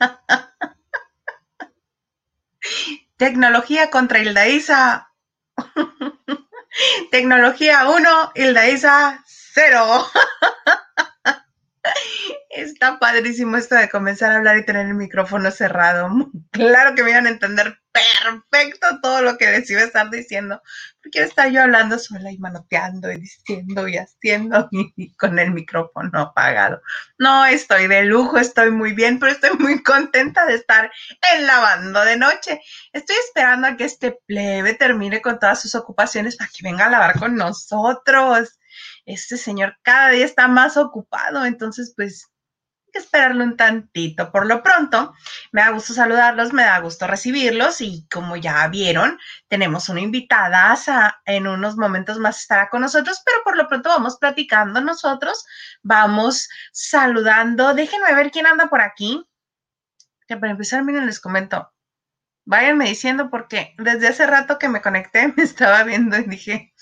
Tecnología contra Hilda Isa. Tecnología 1, Hilda Isa 0. Está padrísimo esto de comenzar a hablar y tener el micrófono cerrado. Claro que me iban a entender perfecto todo lo que les iba a estar diciendo. Porque estar yo hablando sola y manoteando y diciendo y haciendo y con el micrófono apagado. No, estoy de lujo, estoy muy bien, pero estoy muy contenta de estar en lavando de noche. Estoy esperando a que este plebe termine con todas sus ocupaciones para que venga a lavar con nosotros este señor cada día está más ocupado, entonces pues que esperarlo un tantito. Por lo pronto, me da gusto saludarlos, me da gusto recibirlos y como ya vieron, tenemos una invitada, en unos momentos más estará con nosotros, pero por lo pronto vamos platicando nosotros, vamos saludando. Déjenme ver quién anda por aquí. Que para empezar, miren, les comento. Váyanme diciendo porque desde hace rato que me conecté me estaba viendo y dije,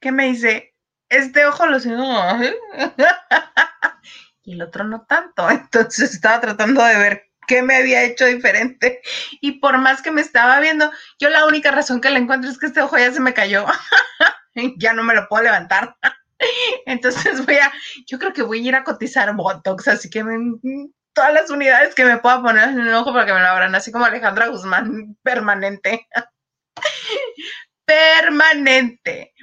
¿qué me dice? este ojo lo siento y el otro no tanto. Entonces estaba tratando de ver qué me había hecho diferente. Y por más que me estaba viendo, yo la única razón que le encuentro es que este ojo ya se me cayó. ya no me lo puedo levantar. Entonces voy a, yo creo que voy a ir a cotizar Botox, así que todas las unidades que me pueda poner en el ojo para que me lo abran, así como Alejandra Guzmán, permanente. permanente.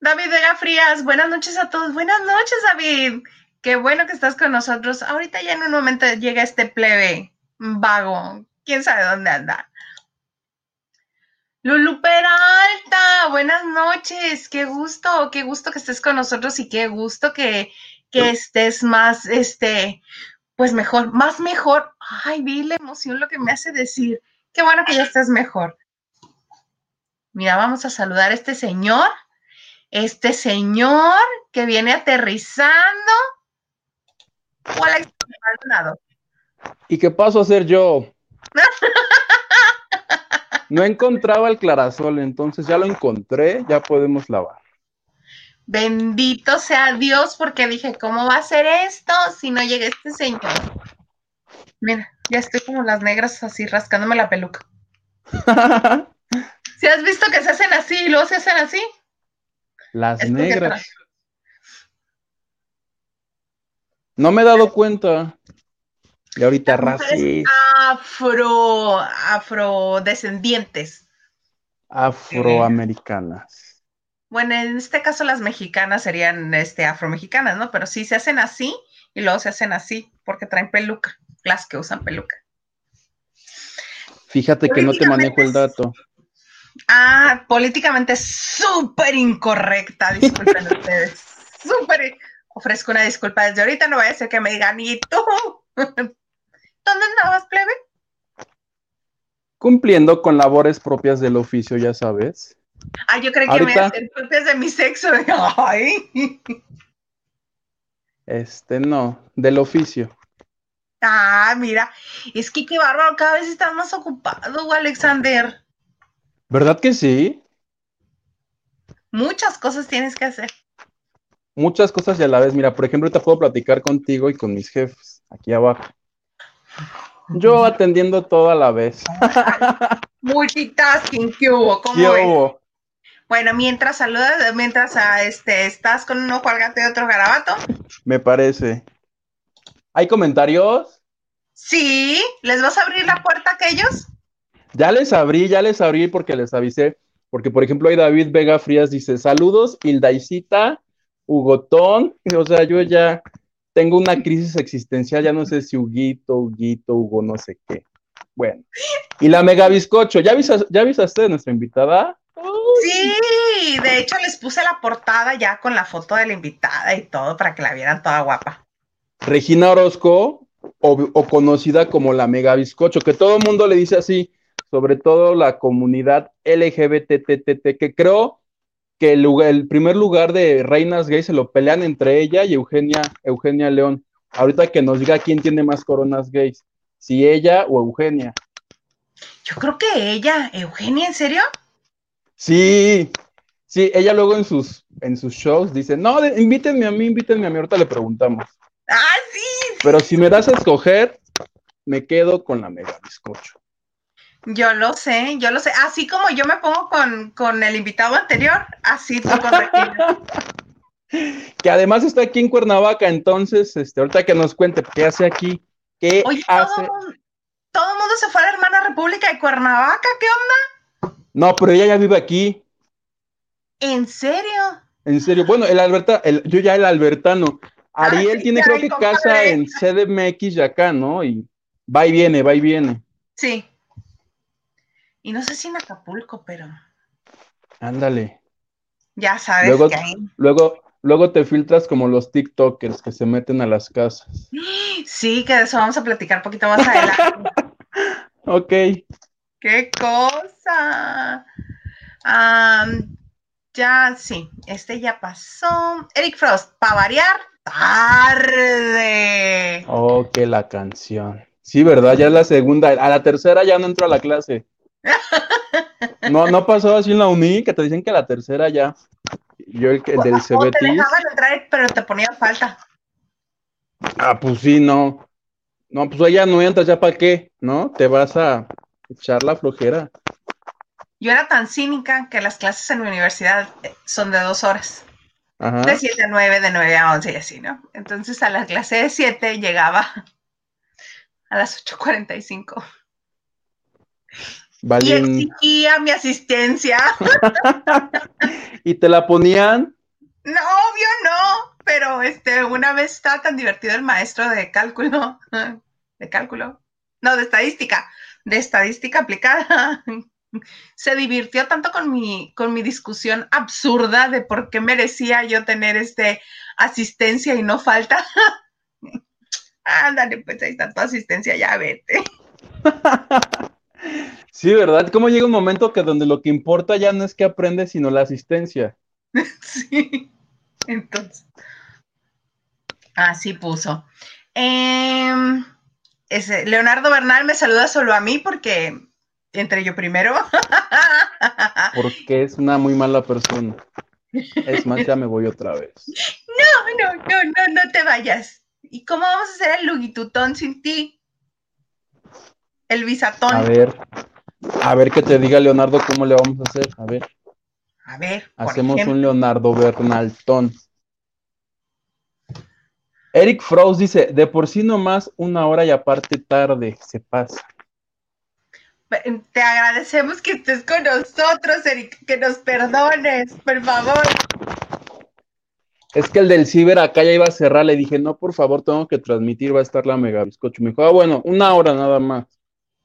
David Vega Frías, buenas noches a todos. Buenas noches, David. Qué bueno que estás con nosotros. Ahorita ya en un momento llega este plebe vago. ¿Quién sabe dónde anda? Lulu Peralta, buenas noches. Qué gusto, qué gusto que estés con nosotros y qué gusto que, que estés más, este, pues mejor, más mejor. Ay, vi la emoción lo que me hace decir. Qué bueno que ya estés mejor. Mira, vamos a saludar a este señor este señor que viene aterrizando. ¿Y qué paso a hacer yo? No encontraba el clarasol, entonces ya lo encontré, ya podemos lavar. Bendito sea Dios, porque dije, ¿cómo va a ser esto si no llega este señor? Mira, ya estoy como las negras así rascándome la peluca. ¿Si has visto que se hacen así y luego se hacen así? Las negras. No me he dado cuenta. Y ahorita racistas. Afro, afrodescendientes. Afroamericanas. bueno, en este caso las mexicanas serían este, afromexicanas, ¿no? Pero sí se hacen así y luego se hacen así porque traen peluca, las que usan peluca. Fíjate que no te manejo el dato. Ah, políticamente súper incorrecta, disculpen ustedes. Súper. Ofrezco una disculpa desde ahorita, no vaya a ser que me digan, ¿y tú? ¿Dónde andabas, plebe? Cumpliendo con labores propias del oficio, ya sabes. Ah, yo creo que me hacen propias de mi sexo. Ay. Este, no, del oficio. Ah, mira, es que qué bárbaro, cada vez estás más ocupado, Alexander. ¿Verdad que sí? Muchas cosas tienes que hacer. Muchas cosas y a la vez. Mira, por ejemplo, te puedo platicar contigo y con mis jefes aquí abajo. Yo atendiendo todo a la vez. Multitasking, ¿qué hubo? ¿Cómo ¿Qué hubo? Bueno, mientras saludas, mientras a este, estás con un ojo al gato y otro garabato. Me parece. ¿Hay comentarios? Sí, ¿les vas a abrir la puerta a aquellos? Ya les abrí, ya les abrí porque les avisé. Porque, por ejemplo, ahí David Vega Frías dice: Saludos, Hildaisita, Hugotón. O sea, yo ya tengo una crisis existencial, ya no sé si Huguito, Huguito, Hugo, no sé qué. Bueno, y la mega bizcocho, ¿ya, avisas, ¿ya avisaste de nuestra invitada? Sí, de hecho les puse la portada ya con la foto de la invitada y todo para que la vieran toda guapa. Regina Orozco, o, o conocida como la mega bizcocho, que todo el mundo le dice así, sobre todo la comunidad LGBTTT, que creo que el, el, primer lugar de reinas gays se lo pelean entre ella y Eugenia, Eugenia León. Ahorita que nos diga quién tiene más coronas gays, si ella o Eugenia. Yo creo que ella, Eugenia, ¿en serio? Sí, sí, ella luego en sus, en sus shows dice, no, invítenme a mí, invítenme a mí, ahorita le preguntamos. Ah, sí, Pero si me das a escoger, me quedo con la mega bizcocho. Yo lo sé, yo lo sé. Así como yo me pongo con, con el invitado anterior, así tú con que además está aquí en Cuernavaca, entonces, este, ahorita que nos cuente qué hace aquí, qué Oye, hace. todo, todo el mundo se fue a la hermana República de Cuernavaca, ¿qué onda? No, pero ella ya vive aquí. ¿En serio? En serio, bueno, el Alberta, el, yo ya el albertano. Ariel sí, tiene creo que casa en CDMX y acá, ¿no? Y va y viene, va y viene. Sí. Y no sé si en Acapulco, pero Ándale. ya sabes Luego, que ahí. luego, luego te filtras como los TikTokers que se meten a las casas. Sí, que de eso vamos a platicar un poquito más adelante. Ok. ¡Qué cosa! Ya, sí, este ya pasó. Eric Frost, para variar, tarde. Oh, que la canción. Sí, ¿verdad? Ya es la segunda. A la tercera ya no entro a la clase. No, no pasó así en la uni, que te dicen que la tercera ya. Yo el, que- el del O te CBT. dejaban entrar, pero te ponían falta. Ah, pues sí, no. No, pues ya no entras, ¿ya para qué? ¿No? Te vas a echar la flojera. Yo era tan cínica que las clases en mi universidad eh, son de dos horas. Ajá. De 7 a 9, de 9 a 11 y así, ¿no? Entonces a la clase de 7 llegaba a las 8.45 y exigía mi asistencia. Y te la ponían. No, obvio no, pero este, una vez estaba tan divertido el maestro de cálculo, de cálculo, no, de estadística, de estadística aplicada. Se divirtió tanto con mi, con mi discusión absurda de por qué merecía yo tener este asistencia y no falta. Ándale, pues ahí está tu asistencia, ya vete. Sí, ¿verdad? ¿Cómo llega un momento que donde lo que importa ya no es que aprendes, sino la asistencia? Sí. Entonces. Así puso. Em, ese, Leonardo Bernal me saluda solo a mí porque entré yo primero. Porque es una muy mala persona. Es más, ya me voy otra vez. No, no, no, no, no te vayas. ¿Y cómo vamos a hacer el lugitutón sin ti? El bisatón. A ver, a ver que te diga Leonardo cómo le vamos a hacer. A ver, A ver, hacemos ejemplo. un Leonardo Bernaltón. Eric Frost dice, de por sí nomás una hora y aparte tarde, se pasa. Te agradecemos que estés con nosotros, Eric, que nos perdones, por favor. Es que el del ciber acá ya iba a cerrar, le dije, no, por favor, tengo que transmitir, va a estar la mega bizcocho. Me dijo, ah, bueno, una hora nada más.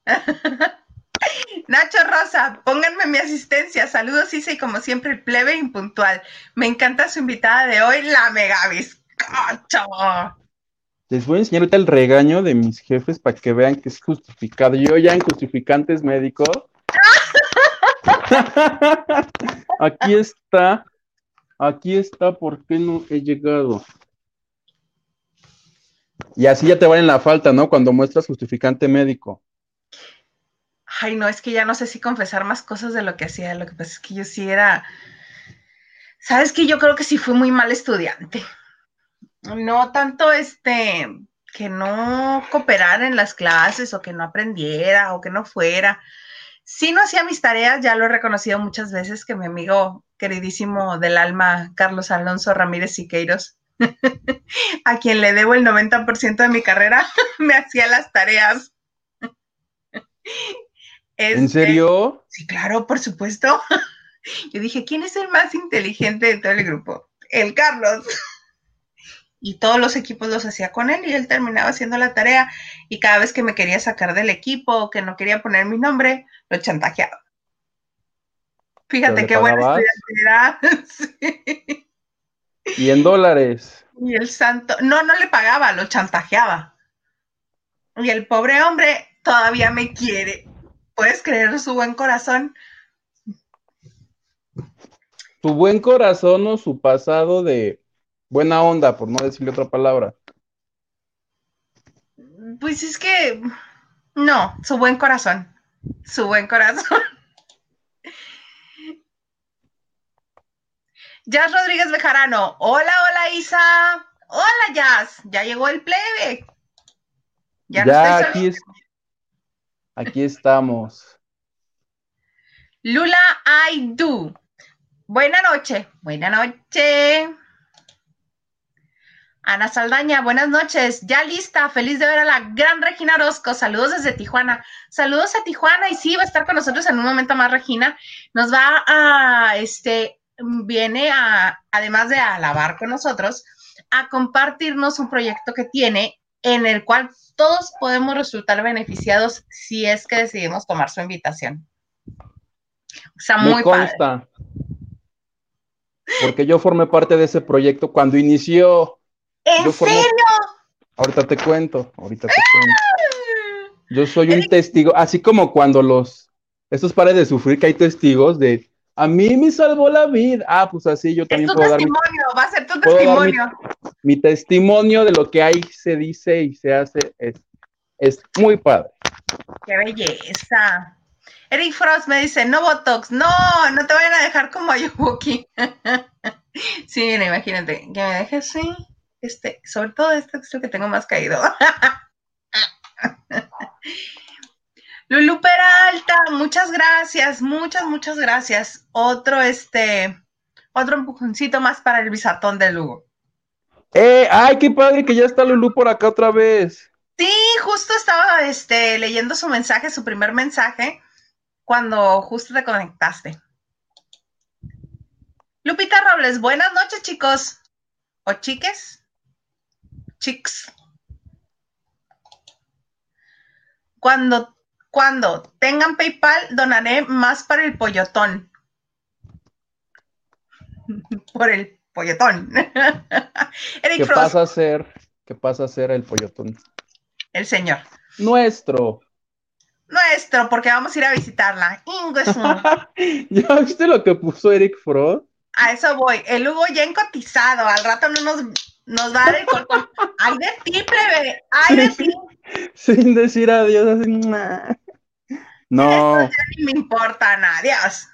Nacho Rosa, pónganme mi asistencia. Saludos, Isa, y como siempre, el plebe impuntual. Me encanta su invitada de hoy, la mega bizcocho. Les voy a enseñar ahorita el regaño de mis jefes para que vean que es justificado. Yo ya en justificantes médicos. Aquí está. Aquí está, ¿por qué no he llegado? Y así ya te van en la falta, ¿no? Cuando muestras justificante médico. Ay, no, es que ya no sé si confesar más cosas de lo que hacía. Lo que pasa es que yo sí era. Sabes que yo creo que sí fui muy mal estudiante. No tanto este que no cooperara en las clases o que no aprendiera o que no fuera. Sí no hacía mis tareas, ya lo he reconocido muchas veces que mi amigo queridísimo del alma, Carlos Alonso Ramírez Siqueiros, a quien le debo el 90% de mi carrera, me hacía las tareas. ¿En serio? Sí, claro, por supuesto. Yo dije, ¿quién es el más inteligente de todo el grupo? El Carlos. Y todos los equipos los hacía con él y él terminaba haciendo la tarea y cada vez que me quería sacar del equipo o que no quería poner mi nombre, lo chantajeaba. Fíjate qué buen pagabas? estudiante era. Sí. Y en dólares. Y el santo, no, no le pagaba, lo chantajeaba. Y el pobre hombre todavía me quiere. ¿Puedes creer su buen corazón? Su buen corazón o su pasado de buena onda, por no decirle otra palabra. Pues es que no, su buen corazón. Su buen corazón. Jazz Rodríguez Bejarano. Hola, hola Isa. Hola Jazz. Ya llegó el plebe. Ya, ya aquí, es, aquí estamos. Lula I do. Buena noche, buena noche. Ana Saldaña, buenas noches. Ya lista, feliz de ver a la gran Regina Orozco. Saludos desde Tijuana. Saludos a Tijuana y sí, va a estar con nosotros en un momento más Regina. Nos va a, este, viene a, además de alabar con nosotros, a compartirnos un proyecto que tiene en el cual todos podemos resultar beneficiados si es que decidimos tomar su invitación. O sea, muy consta, Porque yo formé parte de ese proyecto cuando inició ¿En serio? Ahorita te cuento, ahorita te cuento. Yo soy un testigo, así como cuando los, estos pares de sufrir que hay testigos de, a mí me salvó la vida. Ah, pues así yo también es tu testimonio, va a ser tu testimonio. Mi, testimonio de lo que ahí se dice y se hace es, es muy padre. Qué belleza. Eric Frost me dice, no Botox, no, no te vayan a dejar como a Yubuki. sí, mira, imagínate, que me dejes así. Este, sobre todo este es el que tengo más caído. Lulu Peralta, muchas gracias, muchas, muchas gracias. Otro, este, otro empujoncito más para el bisatón de Lugo. Eh, ay, qué padre que ya está Lulu por acá otra vez. Sí, justo estaba este, leyendo su mensaje, su primer mensaje, cuando justo te conectaste. Lupita Robles, buenas noches, chicos. ¿O chiques? chicos. Cuando, cuando tengan PayPal, donaré más para el pollotón. Por el pollotón. ¿Qué pasa a ser? ¿Qué pasa a ser el pollotón? El señor. Nuestro. Nuestro, porque vamos a ir a visitarla. ¿Ya viste lo que puso Eric Frost? A eso voy. El Hugo ya encotizado. Al rato no nos nos va a dar el cortón. ¡Ay de ti, plebe! ¡Ay de ti! Sin decir adiós, así. No. Eso ya ni me importa, adiós.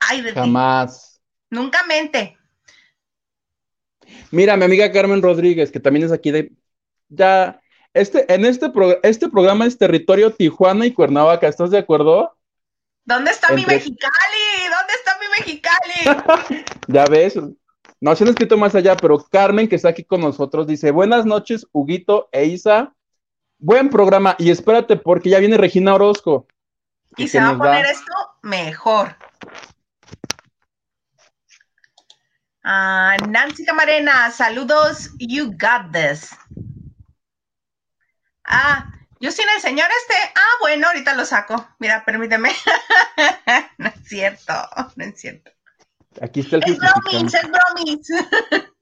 ¡Ay de ti! Jamás. Nunca mente. Mira, mi amiga Carmen Rodríguez, que también es aquí de. Ya. Este, en este, este programa es territorio Tijuana y Cuernavaca, ¿estás de acuerdo? ¿Dónde está mi Mexicali? ¿Dónde está mi Mexicali? ya ves, no se han escrito más allá, pero Carmen, que está aquí con nosotros, dice: Buenas noches, Huguito e Isa. Buen programa, y espérate, porque ya viene Regina Orozco. Y, se va a poner esto mejor. Ah, Nancy Camarena, saludos, you got this. Ah, yo sin el señor este. Ah, bueno, ahorita lo saco. Mira, permíteme. no es cierto, no es cierto. Aquí está el Es bromis, es bromis.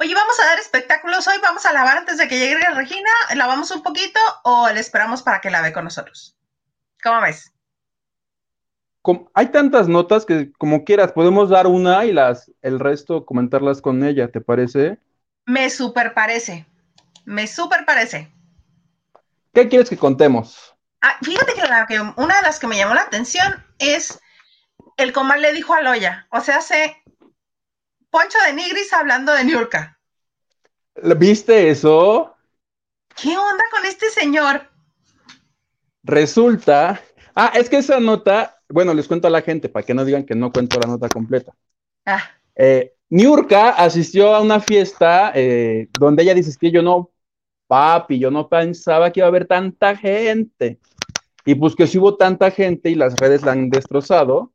Oye, vamos a dar espectáculos hoy, vamos a lavar antes de que llegue Regina, lavamos un poquito o le esperamos para que lave con nosotros. ¿Cómo ves? Hay tantas notas que como quieras, podemos dar una y las el resto comentarlas con ella, ¿te parece? Me super parece. Me super parece. ¿Qué quieres que contemos? Ah, fíjate que una de las que me llamó la atención es el comal le dijo a Loya, o sea, hace Poncho de Nigris hablando de Niurka. ¿Viste eso? ¿Qué onda con este señor? Resulta, ah, es que esa nota, bueno, les cuento a la gente para que no digan que no cuento la nota completa. Ah. Eh, Niurka asistió a una fiesta eh, donde ella dice que yo no, papi, yo no pensaba que iba a haber tanta gente. Y pues que si hubo tanta gente y las redes la han destrozado,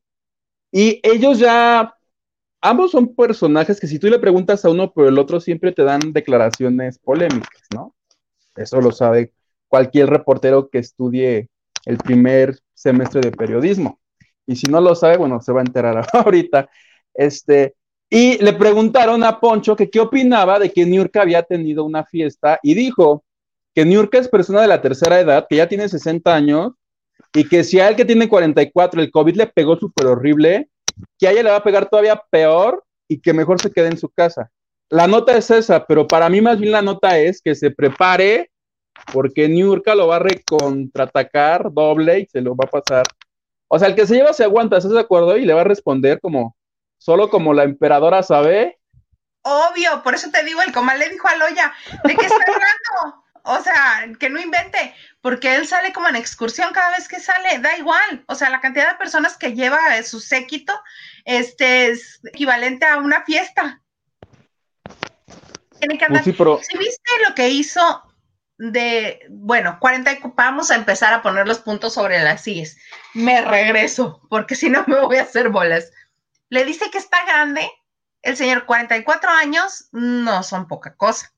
y ellos ya, ambos son personajes que si tú le preguntas a uno por el otro, siempre te dan declaraciones polémicas, ¿no? Eso lo sabe cualquier reportero que estudie el primer semestre de periodismo. Y si no lo sabe, bueno, se va a enterar ahorita. Este, y le preguntaron a Poncho que qué opinaba de que Niurka había tenido una fiesta y dijo que Niurka es persona de la tercera edad, que ya tiene 60 años y que si a él que tiene 44 el COVID le pegó súper horrible, que a ella le va a pegar todavía peor y que mejor se quede en su casa. La nota es esa, pero para mí más bien la nota es que se prepare porque Niurka lo va a recontratacar doble y se lo va a pasar. O sea, el que se lleva se aguanta, ¿estás de acuerdo? Y le va a responder como, solo como la emperadora sabe, Obvio, por eso te digo, el comal le dijo a Loya, ¿de qué está hablando? O sea, que no invente, porque él sale como en excursión cada vez que sale, da igual. O sea, la cantidad de personas que lleva su séquito este, es equivalente a una fiesta. Tiene que pues andar. si viste lo que hizo de, bueno, 40, vamos a empezar a poner los puntos sobre las sillas. Me regreso, porque si no me voy a hacer bolas. Le dice que está grande. El señor, 44 años, no son poca cosa.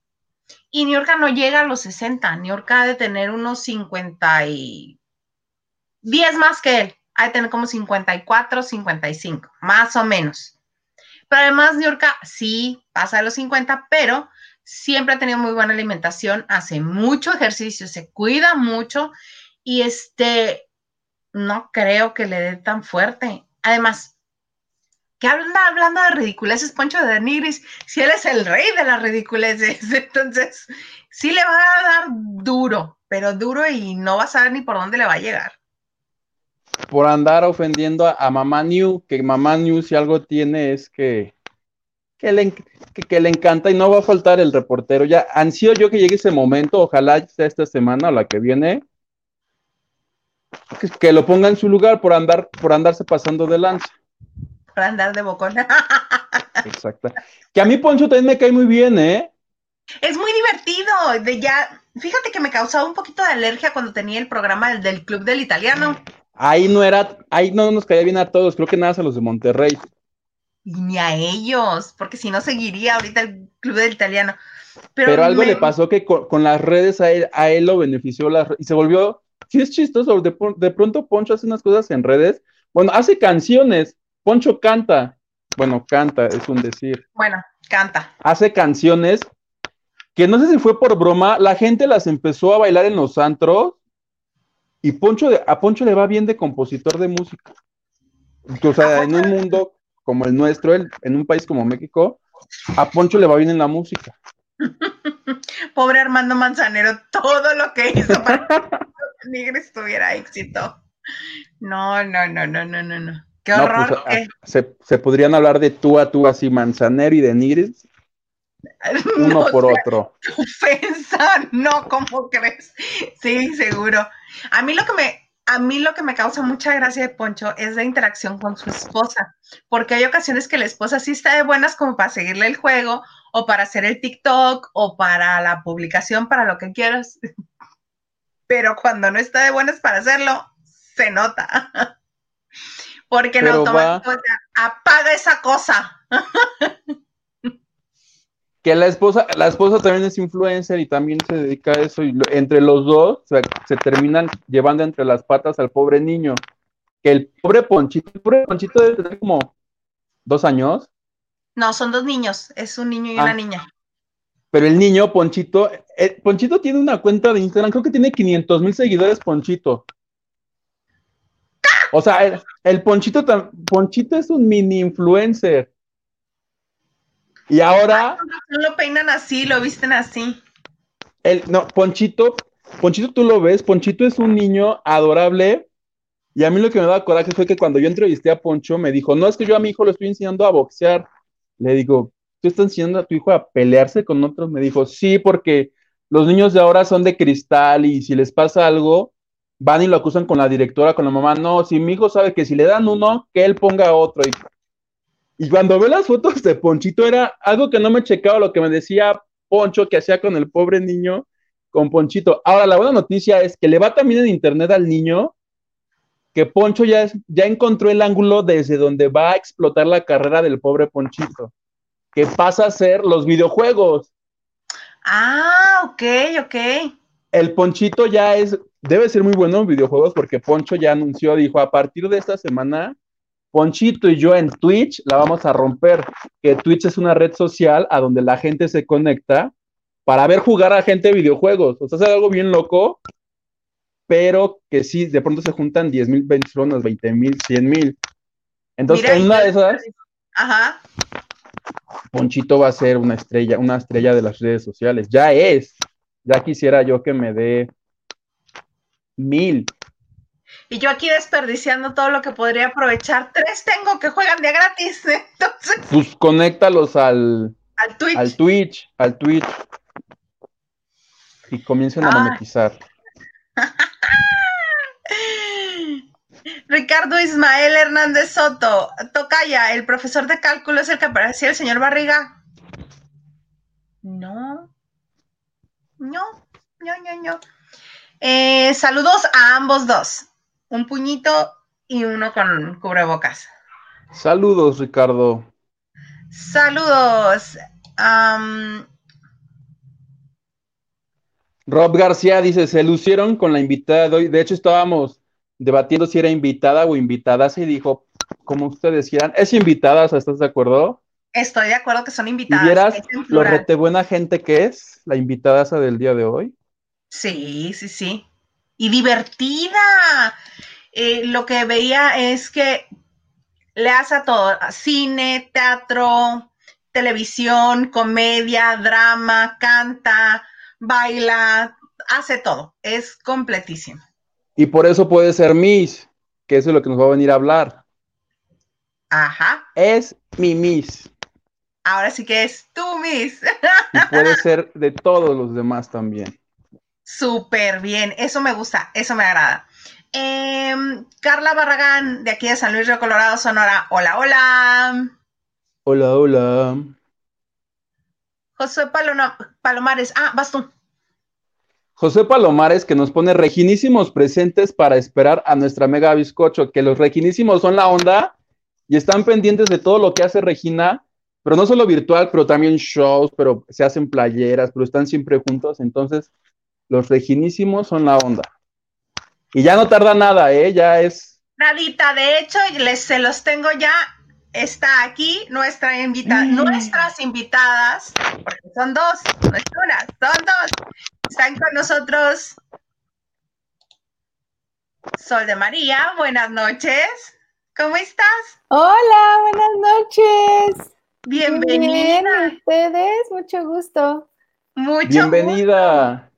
Y Niorca no llega a los 60. Niorca ha de tener unos 50 y 10 más que él. Ha de tener como 54, 55, más o menos. Pero además, Niorca sí pasa de los 50, pero siempre ha tenido muy buena alimentación, hace mucho ejercicio, se cuida mucho y este, no creo que le dé tan fuerte. Además, ¿qué anda hablando de ridiculeces Poncho de Nigris? Si él es el rey de las ridiculeces, entonces sí le va a dar duro, pero duro y no va a saber ni por dónde le va a llegar. Por andar ofendiendo a, a Mamá New, que Mamá New si algo tiene es que que le, que, le encanta y no va a faltar el reportero. Ya ansío yo que llegue ese momento, ojalá sea esta semana o la que viene, que, lo ponga en su lugar por andar, por andarse pasando de lanza. Por andar de bocona. Exacto. Que a mí Poncho también me cae muy bien, ¿eh? Es muy divertido. De ya, fíjate que me causaba un poquito de alergia cuando tenía el programa del, del Club del Italiano. Ahí no era, ahí no nos caía bien a todos, creo que nada a los de Monterrey y ni a ellos, porque si no seguiría ahorita el club del italiano. Pero, algo le pasó que con, las redes a él, a él lo benefició y se volvió, sí es chistoso, de, de, pronto Poncho hace unas cosas en redes, bueno, hace canciones, Poncho canta, bueno, canta, es un decir. Bueno, canta. Hace canciones que no sé si fue por broma, la gente las empezó a bailar en los antros y Poncho a Poncho le va bien de compositor de música. O sea, en un mundo como el nuestro, en un país como México, a Poncho le va bien en la música. Pobre Armando Manzanero, todo lo que hizo para que Nigris tuviera éxito. No, no, no, no, no, no, no. Qué pues, horror. se, podrían hablar de tú a tú así, Manzanero y de Nigris. Uno por otro. Ofensa, no, ¿cómo crees? Sí, seguro. A mí lo que me, a mí lo que me causa mucha gracia de Poncho es la interacción con su esposa, porque hay ocasiones que la esposa sí está de buenas como para seguirle el juego o para hacer el TikTok o para la publicación, para lo que quieras. Pero cuando no está de buenas para hacerlo, se nota. Porque en automático apaga esa cosa. que la esposa, la esposa también es influencer y también se dedica a eso, y entre los dos se terminan llevando entre las patas al pobre niño. Que el pobre Ponchito, el pobre Ponchito debe tener como dos años. No, son dos niños, es un niño y una ah. niña. Pero el niño, Ponchito, eh, Ponchito tiene una cuenta de Instagram, creo que tiene 500 mil seguidores, Ponchito. O sea, el, el Ponchito, Ponchito es un mini influencer. Y ahora. No lo peinan así, lo visten así. El, no, Ponchito, Ponchito tú lo ves, Ponchito es un niño adorable. Y a mí lo que me da coraje fue que cuando yo entrevisté a Poncho, me dijo: No, es que yo a mi hijo lo estoy enseñando a boxear. Le digo: ¿Tú estás enseñando a tu hijo a pelearse con otros? Me dijo: Sí, porque los niños de ahora son de cristal y si les pasa algo, van y lo acusan con la directora, con la mamá. No, si mi hijo sabe que si le dan uno, que él ponga otro. Y y cuando veo las fotos de Ponchito era algo que no me checaba lo que me decía Poncho que hacía con el pobre niño con Ponchito. Ahora, la buena noticia es que le va también en internet al niño que Poncho ya, ya encontró el ángulo desde donde va a explotar la carrera del pobre Ponchito, que pasa a ser los videojuegos. Ah, ok, ok. El Ponchito ya es, debe ser muy bueno en videojuegos porque Poncho ya anunció, dijo, a partir de esta semana Ponchito y yo en Twitch la vamos a romper, que Twitch es una red social a donde la gente se conecta para ver jugar a gente de videojuegos. O sea, es algo bien loco, pero que sí, de pronto se juntan 10 mil personas, 20 mil, 100 mil. Entonces, en una de esas, Ajá. Ponchito va a ser una estrella, una estrella de las redes sociales. Ya es. Ya quisiera yo que me dé mil, y yo aquí desperdiciando todo lo que podría aprovechar. Tres tengo que juegan de gratis, entonces. Pues conéctalos al, Al Twitch. Al Twitch, al Twitch. Y comiencen a monetizar. Ricardo Ismael Hernández Soto, Tocaya, el profesor de cálculo es el que aparecía el señor Barriga. No, no, no, no, no. Eh, saludos a ambos dos. Un puñito y uno con cubrebocas. Saludos, Ricardo. Saludos. Am, Rob García dice, se lucieron con la invitada de hoy. De hecho, estábamos debatiendo si era invitada o invitada. Se dijo, como ustedes quieran, es invitada, ¿estás de acuerdo? estoy de acuerdo que son Y invitadas. vieras es en lo rete buena gente que es, la invitada del día de hoy. Sí, sí, sí. Y divertida. Eh, lo que veía es que le hace a todo, cine, teatro, televisión, comedia, drama, canta, baila, hace todo. Es completísimo. Y por eso puede ser Miss, que eso es lo que nos va a venir a hablar. Ajá. Es mi Miss. Ahora sí que es tú, Miss. Y puede ser de todos los demás también. Súper bien, eso me gusta, eso me agrada. Em, Carla Barragán, de aquí de San Luis Río Colorado, Sonora. Hola, hola. Hola, hola. José Paloma- Palomares. Ah, vas tú. José Palomares que nos pone reginísimos presentes para esperar a nuestra mega bizcocho, que los reginísimos son la onda y están pendientes de todo lo que hace Regina, pero no solo virtual, pero también shows, pero se hacen playeras, pero están siempre juntos, entonces los reginísimos son la onda. Y ya no tarda nada, ¿eh? Ya es... Nadita, de hecho, les, se los tengo ya. Está aquí nuestra invita Mm. nuestras invitadas, porque son dos, no es una, son dos. Están con nosotros Sol de María, buenas noches. ¿Cómo estás? Hola, buenas noches. Bienvenida. Bien, ¿y ustedes, mucho gusto. Mucho Bienvenida.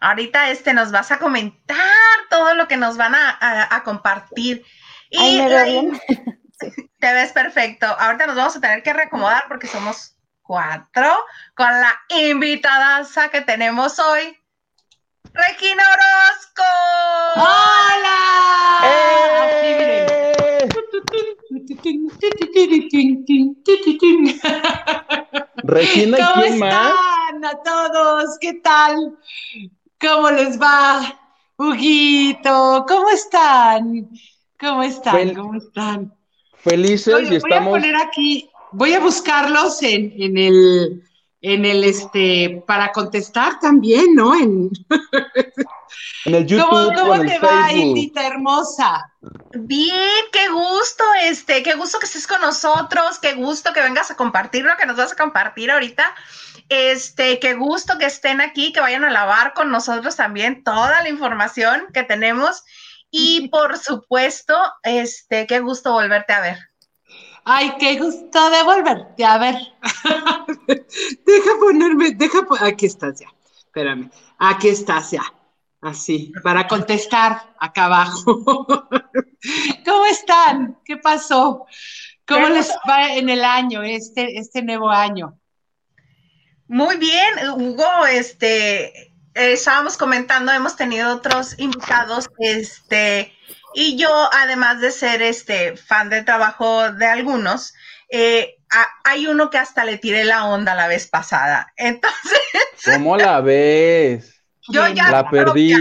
Ahorita este nos vas a comentar todo lo que nos van a, a- a compartir. Y Ahí me veo la- bien. te ves perfecto. Ahorita nos vamos a tener que reacomodar porque somos cuatro con la invitada que tenemos hoy, Regina Orozco. ¡Hola! ¡Eh! Regina, ¿y ¿Cómo quién más? están a todos? ¿Qué tal? ¿Cómo les va? Huguito, ¿cómo están? ¿Cómo están? Fel- ¿Cómo están? Felices Oye, y voy a estamos... poner aquí, voy a buscarlos en, en el, en el, este, para contestar también, ¿no? En, En el YouTube ¿Cómo, o cómo en el te va. Hildita hermosa? Bien, qué gusto, este, qué gusto que estés con nosotros, qué gusto que vengas a compartir lo que nos vas a compartir ahorita. Este, qué gusto que estén aquí, que vayan a lavar con nosotros también toda la información que tenemos. Y por supuesto, este, qué gusto volverte a ver. Ay, qué gusto de volverte a ver. deja ponerme, deja, po- aquí estás ya. Espérame, aquí estás ya. Así, para contestar acá abajo. ¿Cómo están? ¿Qué pasó? ¿Cómo les va en el año, este, este nuevo año? Muy bien, Hugo, este, eh, estábamos comentando, hemos tenido otros invitados, este, y yo, además de ser este fan del trabajo de algunos, eh, a- hay uno que hasta le tiré la onda la vez pasada. Entonces, ¿Cómo la ves? yo ya La perdí.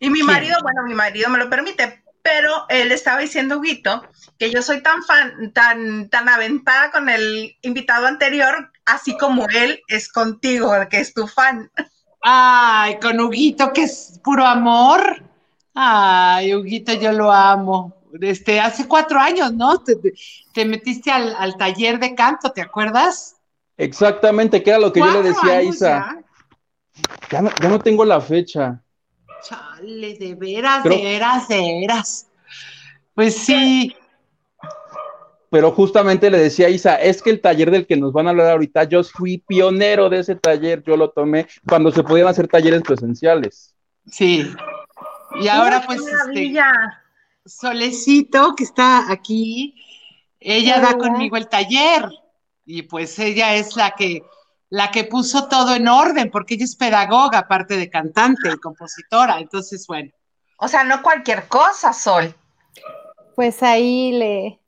Y mi marido, bueno, mi marido me lo permite, pero él estaba diciendo, Huguito, que yo soy tan fan, tan, tan aventada con el invitado anterior, así como él es contigo, que es tu fan. Ay, con Huguito, que es puro amor. Ay, Huguito, yo lo amo. Este, hace cuatro años, ¿no? Te, te- te metiste al, al taller de canto, ¿te acuerdas? Exactamente, que era lo que yo le decía a Isa. ya. Ya no, ya no tengo la fecha. Chale, de veras, Pero- de veras, de veras. Pues sí, Pero justamente le decía a Isa, es que el taller del que nos van a hablar ahorita, yo fui pionero de ese taller, yo lo tomé cuando se podían hacer talleres presenciales. sí. Y ahora pues este. Solecito, que está aquí, ella da conmigo el taller. Y pues ella es la que, la que puso todo en orden, porque ella es pedagoga, aparte de cantante y compositora. Entonces, bueno. O sea, no cualquier cosa, Sol. Pues ahí le,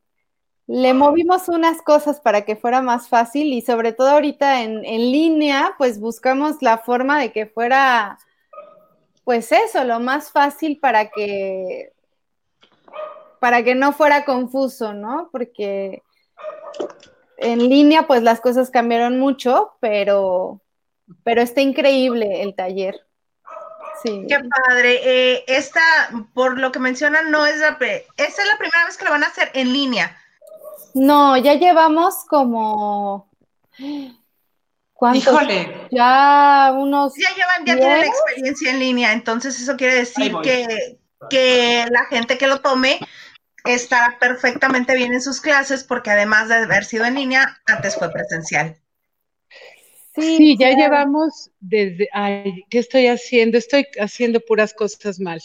le movimos unas cosas para que fuera más fácil y sobre todo ahorita en, en línea, pues buscamos la forma de que fuera, pues eso, lo más fácil para que, para que no fuera confuso, ¿no? Porque en línea, pues las cosas cambiaron mucho, pero, pero está increíble el taller. Sí. Qué padre. Eh, esta, por lo que mencionan, no es la, pre- esta es la primera vez que lo van a hacer en línea. No, ya llevamos como. ¿Cuántos? Híjole. Ya unos. Ya llevan, ya tienen experiencia en línea, entonces eso quiere decir que, que la gente que lo tome estará perfectamente bien en sus clases porque además de haber sido en línea, antes fue presencial. Sí, ya claro. llevamos desde, ay, ¿qué estoy haciendo? Estoy haciendo puras cosas mal.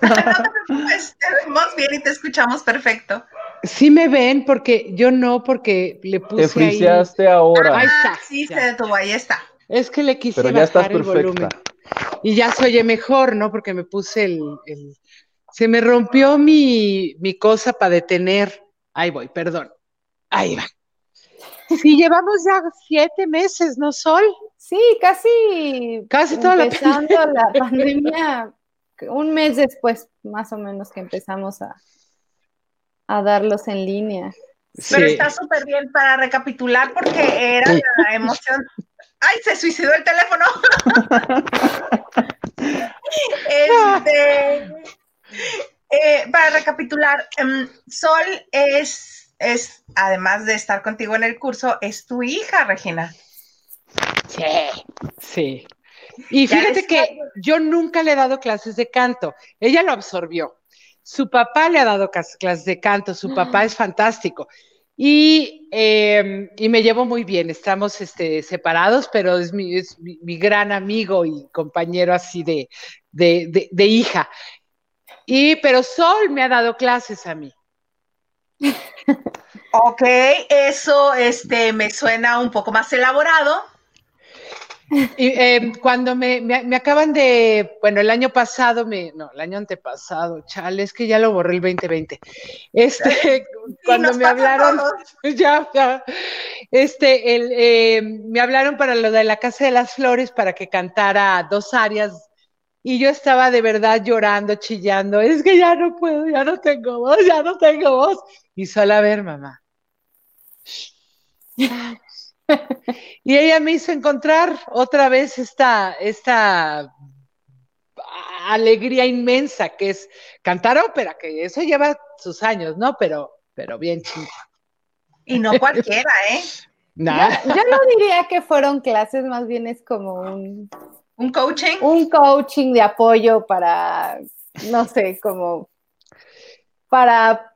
Pues te vemos bien y te escuchamos perfecto. Sí me ven porque yo no, porque le Te puse ahí. friseaste ahora. Ahí está, Ah, sí, ya. se detuvo, ahí está. Es que le quise Pero ya estás bajar el volumen. Y ya se oye mejor, ¿no? Porque me puse el, el- se me rompió mi, mi cosa para detener. Ahí voy, perdón. Ahí va. Sí, llevamos ya siete meses, ¿no, Sol? Sí, casi. Casi toda la empezando la pandemia, un mes después, más o menos, que empezamos a, a darlos en línea. Pero Sí. está súper bien para recapitular porque era la emoción. ¡Ay, se suicidó el teléfono! este, eh, para recapitular, em, Sol es, es, además de estar contigo en el curso, es tu hija, Regina. Sí, sí. Y fíjate que yo nunca le he dado clases de canto. Ella lo absorbió. Su papá le ha dado clases de canto. Su papá es fantástico. Y, eh, y me llevo muy bien. Estamos este, separados, pero es, mi, es mi, mi gran amigo y compañero así de, de, de- de hija. Y, pero Sol me ha dado clases a mí. Ok, eso este, me suena un poco más elaborado. Y, eh, cuando me, me- me acaban de, bueno, el año pasado, me, no, el año antepasado, chale, es que ya lo borré el 2020. Este, cuando me hablaron, todos. ya, ya, este, el, eh, me hablaron para lo de la Casa de las Flores para que cantara dos áreas y yo estaba de verdad llorando, chillando, es que ya no puedo, ya no tengo voz, ya no tengo voz. Y solo a ver, mamá. Y ella me hizo encontrar otra vez esta, esta alegría inmensa que es cantar ópera, que eso lleva sus años, ¿no? Pero, pero bien chido. Y no cualquiera, ¿eh? Nada. Yo no diría que fueron clases, más bien es como un, Un coaching. un coaching de apoyo para, no sé, como para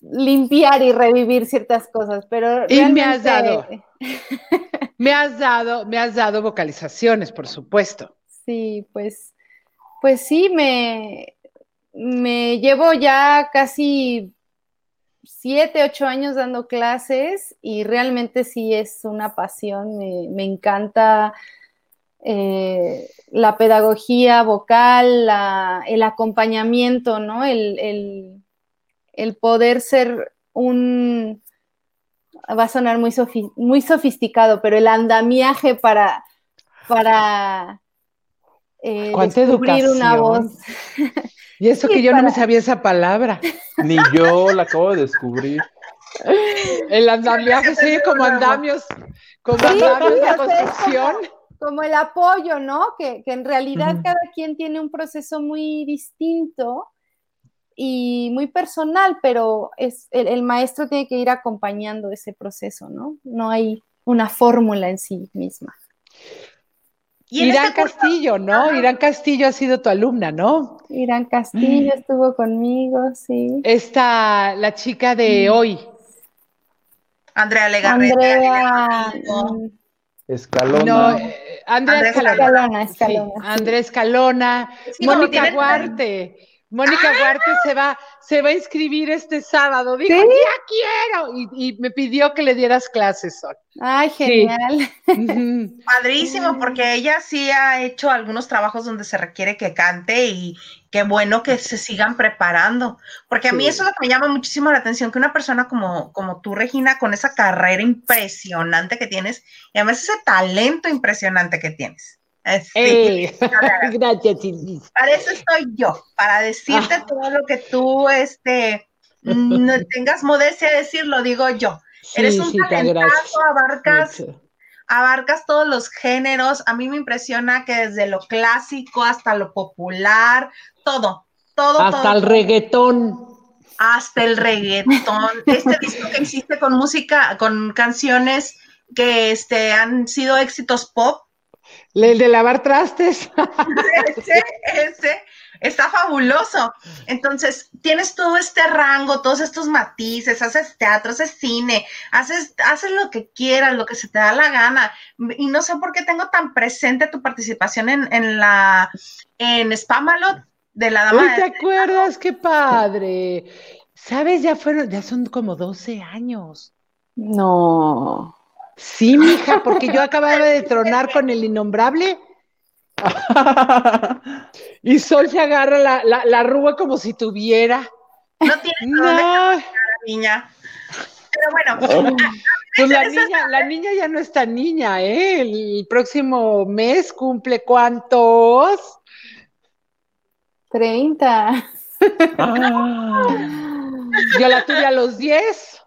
limpiar y revivir ciertas cosas, pero Y me has realmente- Me has dado, me has dado vocalizaciones, por supuesto. Sí, pues, pues sí, me, me llevo ya casi siete, ocho años dando clases y realmente sí es una pasión, me, me encanta eh, la pedagogía vocal, la- el acompañamiento, ¿no? El, el- el poder ser un, va a sonar muy, sofi- muy sofisticado, pero el andamiaje para, para eh, ¿Cuánta descubrir una voz. Y eso Sí, que yo no me sabía esa palabra. Ni yo la acabo de descubrir. El andamiaje, sí, como andamios, como andamios de construcción. Como el apoyo, ¿no? Que, que en realidad cada quien tiene un proceso muy distinto y muy personal, pero es, el, el maestro tiene que ir acompañando ese proceso, ¿no? No hay una fórmula en sí misma. Y Irán este curso- Castillo, ¿no? Irán Castillo ha sido tu alumna, ¿no? Irán Castillo estuvo conmigo, sí. Esta, la chica de hoy. Andrea Legarreta. Andrea, mm, Escalona. No, eh, Andrea Andrea Escalona. Escalona, Sí, Escalona. sí. Andrea Escalona, Sí, como Mónica Duarte. Mónica Huarte se va, se va a inscribir este sábado. Dijo, ¿Sí? ya quiero. Y, y me pidió que le dieras clases hoy. Ay, genial. Padrísimo, porque ella sí ha hecho algunos trabajos donde se requiere que cante y qué bueno que se sigan preparando. Porque a mí Sí. eso es lo que me llama muchísimo la atención, que una persona como, como tú, Regina, con esa carrera impresionante que tienes y además ese talento impresionante que tienes. Sí. Eh, Gracias, Isis. Para eso estoy yo, para decirte todo lo que tú este, no tengas modestia de decirlo, digo yo. Eres un talentazo, abarcas, Mucho. Abarcas todos los géneros. A mí me impresiona que desde lo clásico hasta lo popular, todo, todo, Hasta todo, el reggaetón. hasta el reggaetón. Este disco que hiciste con música, con canciones que este, han sido éxitos pop, El de lavar trastes. ese, ese está fabuloso. Entonces, tienes todo este rango, todos estos matices, haces teatro, haces cine, haces, haces lo que quieras, lo que se te da la gana. Y no sé por qué tengo tan presente tu participación en, en la en Spamalot de la dama. Uy, de- ¿te acuerdas? Qué padre. ¿Sabes? Ya fueron, ya son como 12 años. No. Sí, mija, porque yo acababa de tronar con el innombrable y Sol se agarra la, la, la rúa como si tuviera. No dónde No, niña. Pero bueno, pues la niña, la niña ya no está niña, ¿eh? El próximo mes cumple cuántos? 30. Yo la tuve a los 10.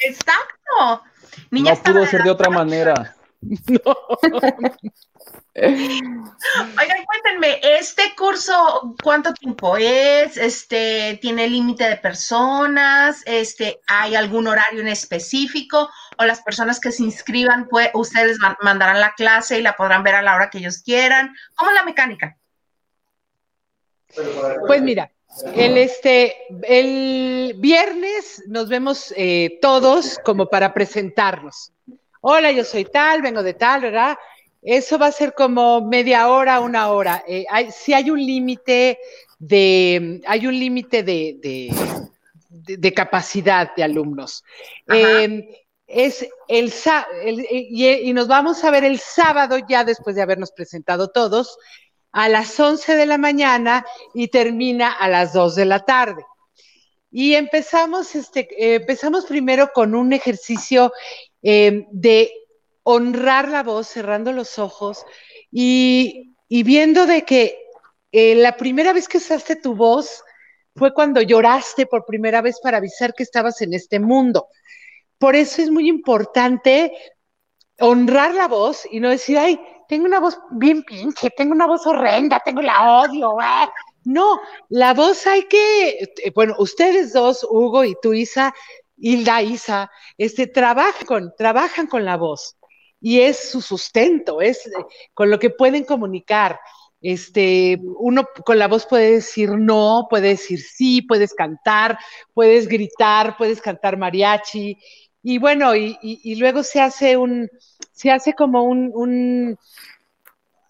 exacto. Niña No pudo ser de otra manera. Oigan, cuéntenme, ¿este curso cuánto tiempo es? Este, ¿tiene límite de personas? Este, ¿hay algún horario en específico? ¿O las personas que se inscriban, pues, ustedes mandarán la clase y la podrán ver a la hora que ellos quieran? ¿Cómo es la mecánica? Pues mira, el, este, el viernes nos vemos eh, todos como para presentarnos. Hola, yo soy tal, vengo de tal, ¿verdad? Eso va a ser como media hora, una hora. Eh, hay, sí hay un límite de, hay un límite de, de, de- de capacidad de alumnos. Eh, es el, y, y nos vamos a ver el sábado ya después de habernos presentado todos a las 11 de la mañana y termina a las 2 de la tarde. Y empezamos, este, eh, empezamos primero con un ejercicio eh, de honrar la voz, cerrando los ojos y, viendo de que eh, la primera vez que usaste tu voz fue cuando lloraste por primera vez para avisar que estabas en este mundo. Por eso es muy importante honrar la voz y no decir, ay, tengo una voz bien pinche, tengo una voz horrenda, tengo la odio. ah". No, la voz hay que, eh, bueno, ustedes dos, Hugo y tú, Isa, Hilda, Isa, este, trabajan trabajan con la voz y es su sustento, es eh, con lo que pueden comunicar. Este, uno con la voz puede decir no, puede decir sí, puedes cantar, puedes gritar, puedes cantar mariachi, y bueno, y, y- y luego se hace un, se hace como un, un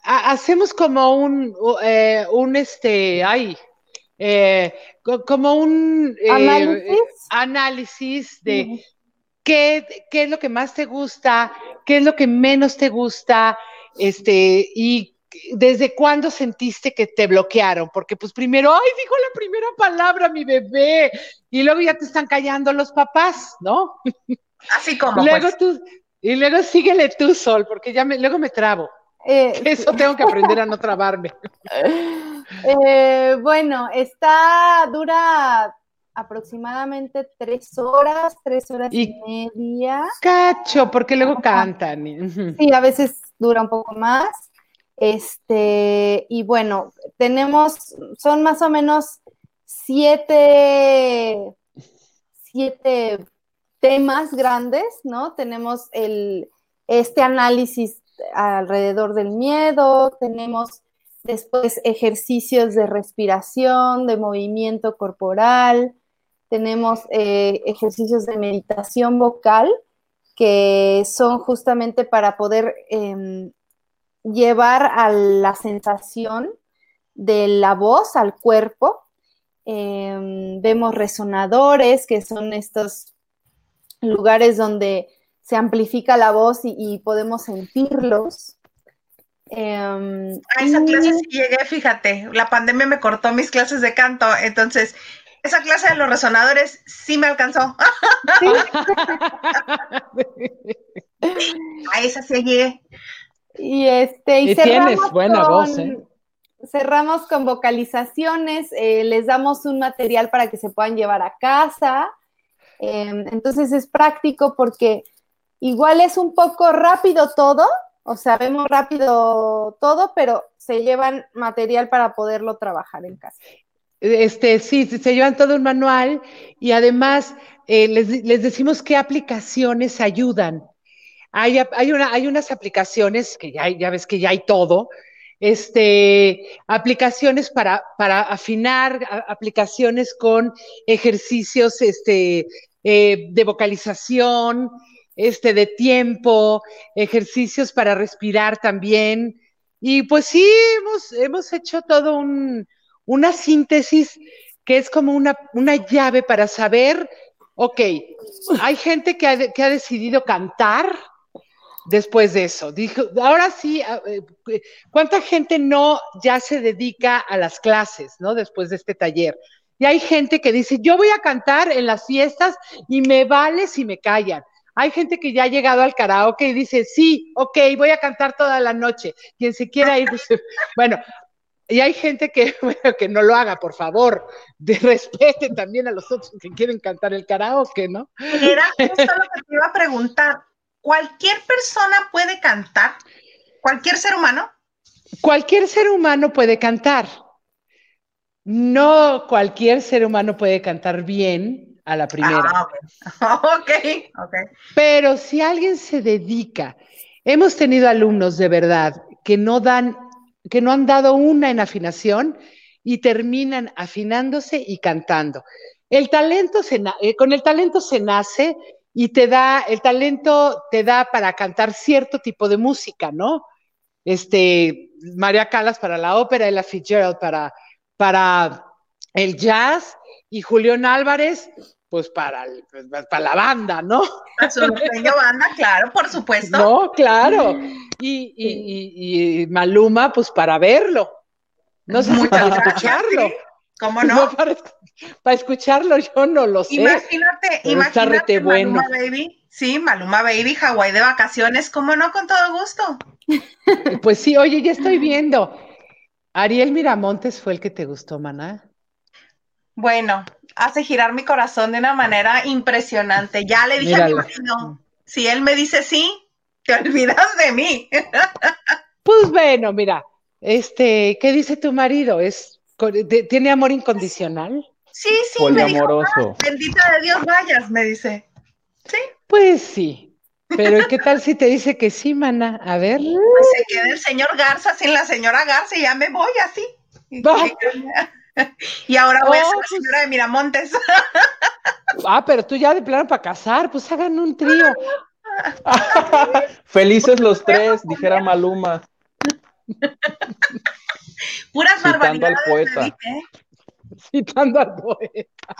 ha- hacemos como un, eh, un este, ay, eh, co- como un eh, ¿Análisis? análisis de. Qué, qué es lo que más te gusta, qué es lo que menos te gusta, este, y desde cuándo sentiste que te bloquearon, porque pues primero, ay, dijo la primera palabra mi bebé, y luego ya te están callando los papás, ¿no? Así como, luego pues, tú, y luego síguele tú, Sol, porque ya me, luego me trabo. Eh, Eso tengo que aprender a no trabarme. eh, bueno, está, dura aproximadamente tres horas, tres horas y, Y- media. Cacho, porque luego cantan. Sí, a veces dura un poco más. Este, y bueno, tenemos, son más o menos siete, siete temas grandes, ¿no? Tenemos el, este análisis alrededor del miedo, tenemos después ejercicios de respiración, de movimiento corporal, tenemos eh, ejercicios de meditación vocal que son justamente para poder em, llevar a la sensación de la voz al cuerpo. Em, vemos resonadores, que son estos lugares donde se amplifica la voz y, podemos sentirlos. Em, a esa clase sí llegué, fíjate, la pandemia me cortó mis clases de canto, entonces esa clase de los resonadores sí me alcanzó. a esa sí llegué. Y este, y, tienes buena voz, ¿eh? cerramos con vocalizaciones, eh, les damos un material para que se puedan llevar a casa. Em, entonces es práctico porque igual es un poco rápido todo, o sea, vemos rápido todo, pero se llevan material para poderlo trabajar en casa. Este, sí, se llevan todo un manual y además eh, les, decimos qué aplicaciones ayudan. Hay, hay, una, hay unas aplicaciones que ya, ya ves que ya hay todo, este, aplicaciones para, para afinar, aplicaciones con ejercicios este, eh, de vocalización, este, de tiempo, ejercicios para respirar también. Y pues sí, hemos, hemos hecho todo un, una síntesis que es como una, una llave para saber, ok, hay gente que ha, que ha decidido cantar, después de eso. Dijo, ahora sí, eh, ¿cuánta gente no ya se dedica a las clases, ¿no? Después de este taller. Y hay gente que dice, yo voy a cantar en las fiestas y me vale si me callan. Hay gente que ya ha llegado al karaoke y dice, sí, ok, voy a cantar toda la noche. Quien se quiera ir, bueno, y hay gente que, bueno, que no lo haga, por favor, de respete también a los otros que quieren cantar el karaoke, ¿no? Era justo lo que te iba a preguntar cualquier persona puede cantar, cualquier ser humano. Cualquier ser humano puede cantar. No cualquier ser humano puede cantar bien a la primera. Ah, ok, ok. Pero si alguien se dedica, hemos tenido alumnos de verdad que no dan, que no han dado una en afinación y terminan afinándose y cantando. El talento se, eh, con el talento se nace y te da, el talento te da para cantar cierto tipo de música, ¿no? Este, María Calas para la ópera, Ella Fitzgerald para, para el jazz y Julián Álvarez, pues para, pues, para la banda, ¿no? Para su banda, claro, por supuesto. No, claro. Y, y, y, Maluma, pues para verlo. No sé si para escucharlo. ¿Cómo no? para, escucharlo yo no lo sé. Imagínate, imagínate Maluma Baby. Sí, Maluma Baby, Hawái de vacaciones, ¿cómo no? Con todo gusto. Pues sí, oye, ya estoy viendo. Ariel Miramontes fue el que te gustó, Maná. Bueno, hace girar mi corazón de una manera impresionante. Ya le dije a mi marido, si él me dice sí, te olvidas de mí. Pues bueno, mira, este, ¿qué dice tu marido? Es ¿Tiene amor incondicional? Sí, sí, Poliamoroso. me dijo, bendita de Dios vayas, me dice. Sí. Pues sí. Pero ¿qué tal si te dice que sí, mana? A ver. Pues se queda el señor Garza sin la señora Garza y ya me voy así. Y, ahora voy a ser la pues señora de Miramontes. Ah, pero tú ya de plano para casar, pues hagan un trío. Felices los tres, dijera Maluma. Puras Citando al poeta. ¿eh? Citando al poeta.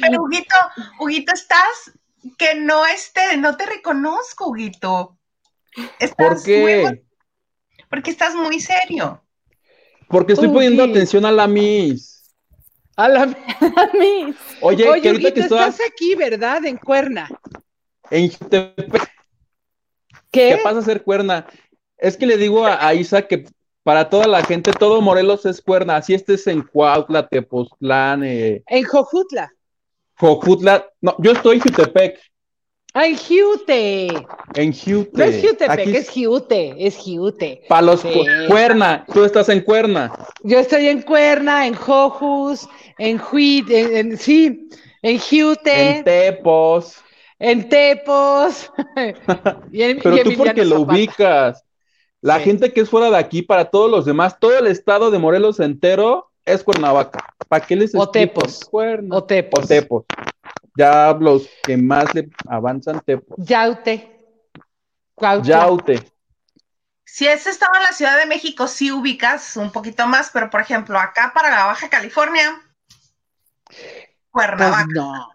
Pero Huguito, Huguito, estás que no esté, no te reconozco, Huguito. ¿Por qué? porque estás muy serio. Porque estoy poniendo atención a la Miss. A la. Oye, Oye Huguito, estás aquí, ¿verdad? En Cuerna. En ¿Qué? ¿Qué pasa a ser Cuerna? Es que le digo a, Isa que para toda la gente, todo Morelos es cuerna. Así estés en Cuautla, Tepoztlán. Eh... En Jojutla. Jojutla. No, yo estoy en Jutepec. Ah, en Jute. En Jute. No es Jutepec, es Jute, es Jute. Para los Cuerna, tú estás en Cuerna. Yo estoy en Cuerna, en Jojus, en Juit, en, sí, en Jute. En Tepos. En Tepos. Pero tú porque lo ubicas. La gente que es fuera de aquí, para todos los demás, todo el estado de Morelos entero es Cuernavaca. ¿Para qué les O Tepos. O Tepos. O Tepos. Ya los que más le avanzan, Tepos. Yaute. Yaute. Si has estado en la Ciudad de México, sí ubicas un poquito más, pero por ejemplo, acá para la Baja California, Cuernavaca. Pues no.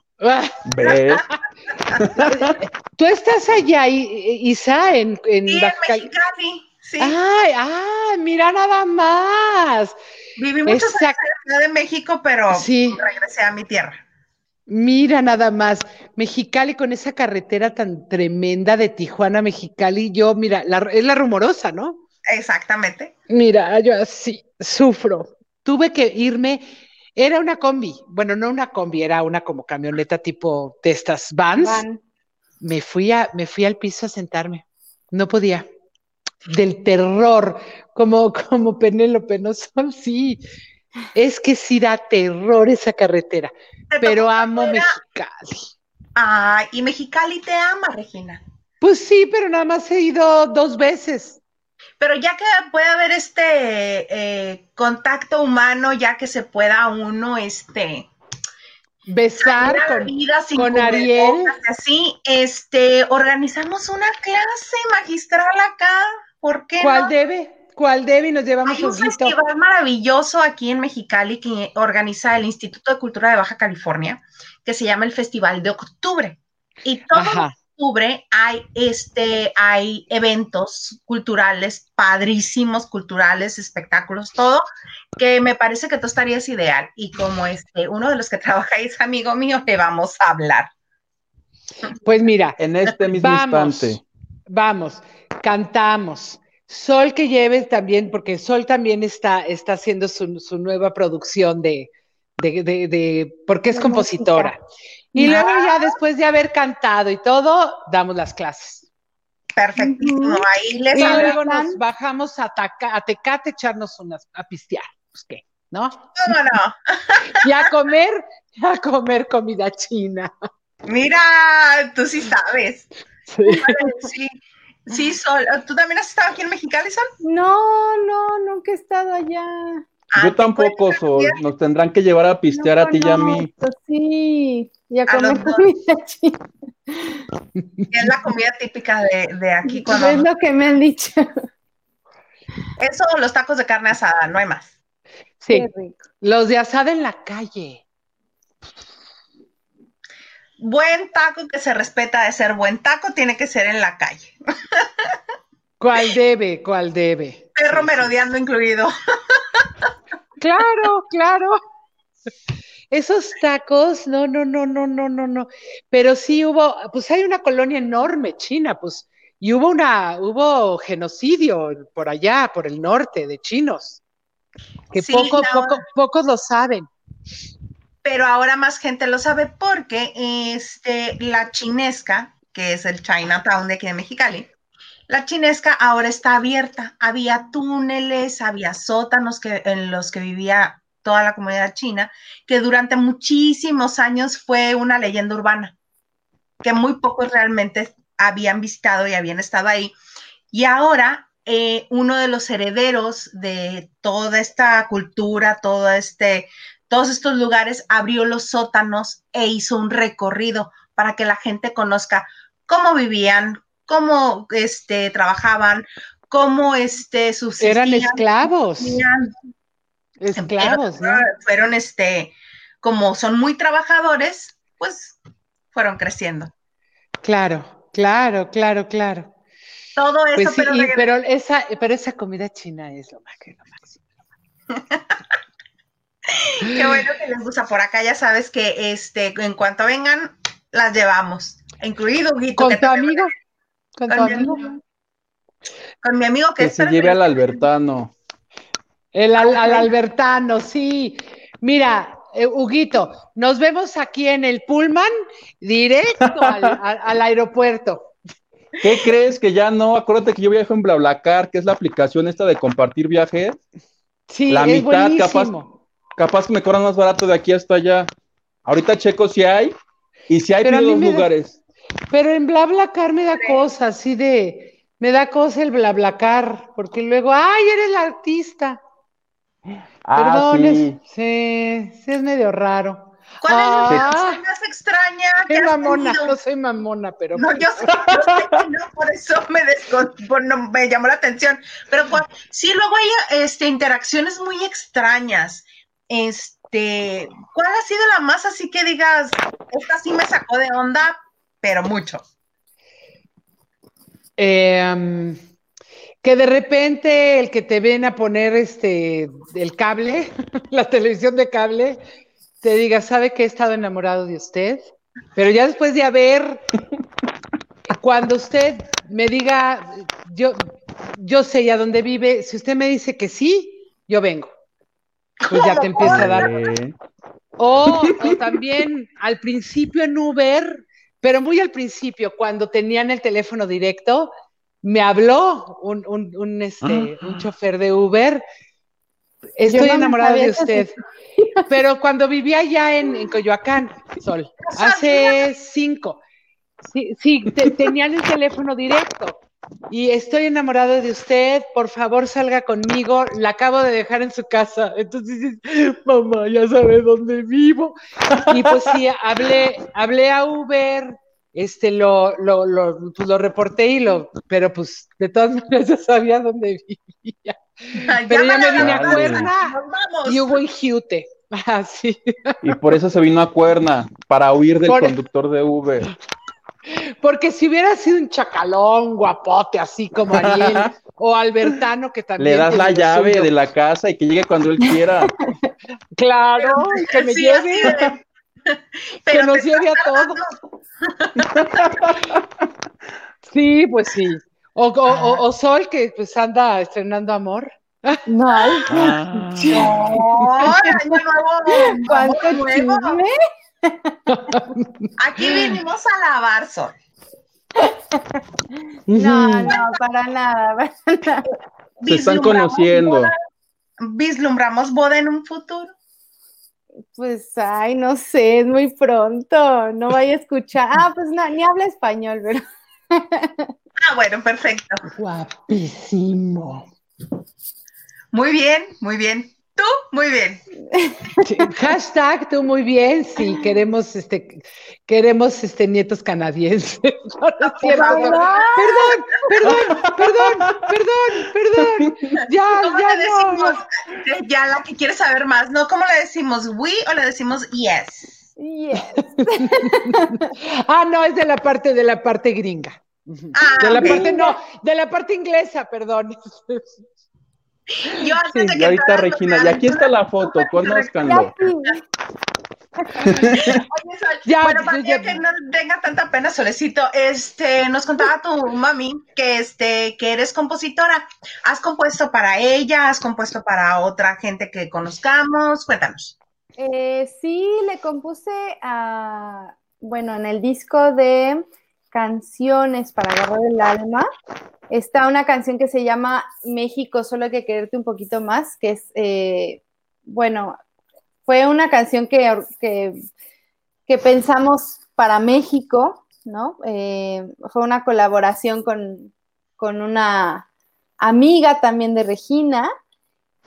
¿Ves? Tú estás allá, Isa, en, en Sí, en Baja Cali- Mexicali, sí. Ay, ay, mira nada más. Viví muchos años en la Ciudad de México, pero Sí. regresé a mi tierra. Mira nada más, Mexicali con esa carretera tan tremenda de Tijuana a Mexicali, yo, mira, la- es la rumorosa, ¿no? Exactamente. Mira, yo así sufro. Tuve que irme, era una combi, bueno, no una combi, era una como camioneta tipo de estas vans. Van. Me fui a, me fui al piso a sentarme. No podía. Del terror, como, como Penélope, no son, sí. Es que sí da terror esa carretera, Te pero amo. Mexicali. Ay, y Mexicali te ama, Regina. Pues sí, pero nada más he ido dos veces. Pero ya que puede haber este eh, contacto humano, ya que se pueda uno este Besar con, vida sin con Ariel. y así, este, organizamos una clase magistral acá. ¿Por qué ¿Cuál no? debe? ¿Cuál debe? Y nos llevamos Hay un juguito. festival maravilloso aquí en Mexicali que organiza el Instituto de Cultura de Baja California, que se llama el Festival de Octubre. Y todo Ajá. octubre hay este hay eventos culturales padrísimos culturales espectáculos todo que me parece que tú estarías ideal y como este uno de los que trabaja ahí es amigo mío le vamos a hablar Pues mira, En este mismo Vamos. instante. vamos, cantamos. Sol que lleves también, porque Sol también está, está haciendo su, su nueva producción de, de, de, de- porque es compositora. Y Ah. luego ya después de haber cantado y todo, damos las clases. perfectísimo Ujú. ahí les Y luego nos bajamos a, Taca- a Tecate echarnos unas, a pistear. Pues qué, ¿no? cómo no Y a comer, a comer comida china. mira tú sí sabes sí sí Sol ¿tú también has estado aquí en Mexicali Sol? No, no, nunca he estado allá. Ah, Yo te tampoco, Sol. Nos tendrán que llevar a pistear No a ti y a mí. conozco, Sí, y a comer es la comida típica de, de aquí cuando Es lo que me han dicho. eso los tacos de carne asada no hay más Sí, Qué rico. los de asada en la calle. Buen taco que se respeta de ser buen taco tiene que ser en la calle ¿Cuál debe? ¿Cuál debe? perro merodeando incluido Claro, claro. Esos tacos, no, no, no, no, no, no, no. Pero sí hubo, pues hay una colonia enorme, China, pues, y hubo una, hubo genocidio por allá, por el norte, de chinos, que Sí, poco, poco, pocos lo saben. Pero ahora más gente lo sabe porque este, la chinesca, que es el Chinatown de aquí de Mexicali, la chinesca ahora está abierta. Había túneles, había sótanos que, en los que vivía toda la comunidad china, que durante muchísimos años fue una leyenda urbana, que muy pocos realmente habían visitado y habían estado ahí. Y ahora eh, uno de los herederos de toda esta cultura, todo este, todos estos lugares, abrió los sótanos e hizo un recorrido para que la gente conozca cómo vivían, cómo este, trabajaban, cómo este, subsistían. Eran esclavos, vivían. esclavos, ¿no? Fueron, este, como son muy trabajadores, pues fueron creciendo. Claro, claro, claro, claro. Todo eso, Pues sí, pero, y- pero esa, pero esa comida china es lo más que lo máximo. qué bueno que les gusta por acá. Ya sabes que este, en cuanto vengan, las llevamos. Incluido Huguito, Con que tu amigo, con tu mi amigo. amigo. Con mi amigo que, Que se lleve al Albertano. El al, al Albertano, sí. Mira, eh, Huguito, nos vemos aquí en el Pullman, directo al, al- al aeropuerto. ¿Qué crees que ya no? Acuérdate que yo viajo en BlaBlaCar, que es la aplicación esta de compartir viajes. Sí, La es mitad, buenísimo. Capaz que me cobran más barato de aquí hasta allá. Ahorita checo si hay. Y si hay, Pero pido dos da- lugares. Pero en BlaBlaCar me da cosa, así de, me da cosa el BlaBlaCar, porque luego, ay, eres la artista. Ah, Perdón, sí. es- sí, sí es medio raro. ¿Cuál es la Ah. canción más extraña has mamona, tenido? no soy mamona, pero. No, yo sé, yo sé que no, por eso me, descon- por- no, me llamó la atención. Pero sí, luego hay este, interacciones muy extrañas. Este, ¿cuál ha sido la más así que digas, esta sí me sacó de onda, pero mucho? Um, que de repente el que te ven a poner este el cable, la televisión de cable, te diga, ¿sabe que he estado enamorado de usted? Pero ya después de haber, cuando usted me diga, yo, yo sé ya dónde vive, si usted me dice que sí, yo vengo. Pues ya te empieza a dar o, o también al principio en Uber, pero muy al principio, cuando tenían el teléfono directo, me habló un, un, un, este, un chofer de Uber. Estoy no sabía de usted. Pero cuando vivía allá en, en Coyoacán, Sol, hace cinco, sí, sí, te- tenían el teléfono directo. Y estoy enamorado de usted, por favor salga conmigo, la acabo de dejar en su casa. Entonces dices, mamá, ya sabe dónde vivo. Y pues sí, hablé, hablé a Uber, este, lo, lo, lo, pues lo reporté y lo, pero pues de todas maneras ya sabía dónde vivía. Pero ya me vine a. Cuerna y hubo en Giute. Ah, sí. y por eso se vino a Cuerna, para huir del Por- conductor de Uber. Porque si hubiera sido un chacalón, guapote, así como Ariel, o Albertano, que también. Le das la llave suyo. de la casa y que llegue cuando él quiera. Claro, y que me Sí, lleve, que Pero nos lleve a todos. Sí, pues sí. O, o, o- o Sol, que pues anda estrenando amor. No, ay, Ah, No, año nuevo, cuánto amor nuevo. Aquí vinimos a lavar sol. No, no, para nada. para nada. se están Vislumbramos conociendo. boda- Vislumbramos boda en un futuro. Pues, ay, no sé, es muy pronto. No vaya a escuchar. Ah, pues no, ni habla español, pero. Ah, bueno, perfecto. Guapísimo. Muy bien, muy bien. Tú, muy bien. Sí, Hashtag tú muy bien, sí, queremos este, queremos este nietos canadienses. No, no cierto. Perdón, perdón, perdón, perdón, perdón. Ya, ¿Cómo ya le decimos? no. Ya la que quiere saber más, ¿no? ¿Cómo le decimos we o le decimos yes? Yes. Ah, no, es de la parte de la parte gringa. Ah, De la parte, no, de la parte inglesa, perdón. Yo antes de Y ahorita Regina, y aquí está la foto, Ya conózcanlo. sí. Oye, Sol, Ya, bueno, yo para ya- que no tenga tanta pena, Solecito, este, nos contaba tu mami que, este, que eres compositora. ¿Has compuesto para ella? ¿Has compuesto para otra gente que conozcamos? Cuéntanos. Eh, sí, le compuse a, bueno, en el disco de canciones para agarrar el alma, está una canción que se llama México, solo hay que quererte un poquito más, que es, eh, bueno, fue una canción que, que, pensamos para México, ¿no? Eh, fue una colaboración con, con una amiga también de Regina,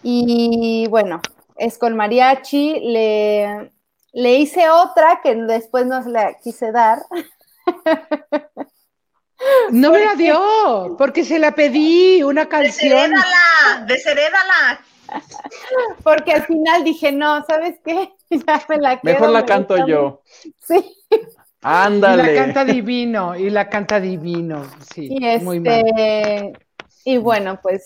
y bueno, es con mariachi, le, le hice otra que después no la quise dar. No me la dio, porque se la pedí, una canción. Desherédala, desherédala. Porque al final dije, no, ¿sabes qué? Ya me la quedo, Mejor la me canto gusta yo. Sí, Y la Ándale. canta divino, y la canta divino, sí, y muy mal. este, y bueno, pues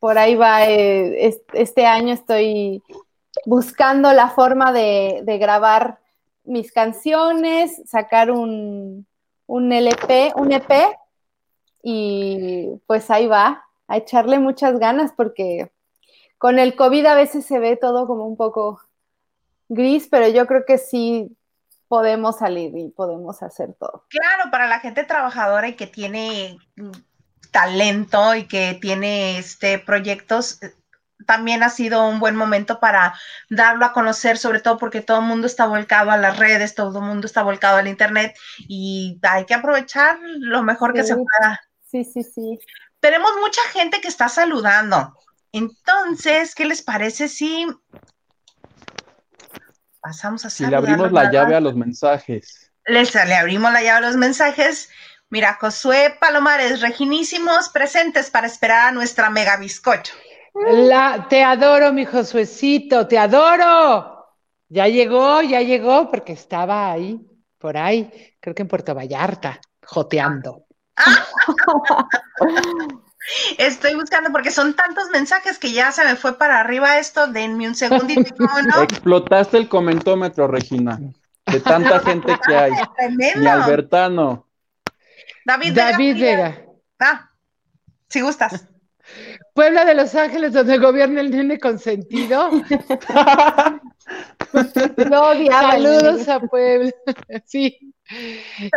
por ahí va, eh, es- este año estoy buscando la forma de, de grabar mis canciones, sacar un, un LP, un EP, y pues ahí va, a echarle muchas ganas porque con el COVID a veces se ve todo como un poco gris, pero yo creo que sí podemos salir y podemos hacer todo. Claro, para la gente trabajadora y que tiene mm, talento y que tiene este proyectos, también ha sido un buen momento para darlo a conocer, sobre todo porque todo el mundo está volcado a las redes, todo el mundo está volcado al internet y hay que aprovechar lo mejor que se pueda. Sí, sí, sí. Tenemos mucha gente que está saludando. Entonces, ¿qué les parece si pasamos a Si le saludar abrimos la llave a los mensajes. Les, le abrimos la llave a los mensajes. Mira, Josué Palomares, reginísimos, presentes para esperar a nuestra mega bizcocho. La, te adoro, mi Josuecito, te adoro. Ya llegó, ya llegó, porque estaba ahí, por ahí, creo que en Puerto Vallarta, joteando. Estoy buscando porque son tantos mensajes que ya se me fue para arriba esto. Denme un segundito, ¿cómo no? Explotaste el comentómetro, Regina. De tanta gente que hay. Ni Albertano. David, Vega, David mira. Vega. Ah, si gustas. Puebla de Los Ángeles, donde gobierna el nene consentido. El Saludos a Puebla. Sí.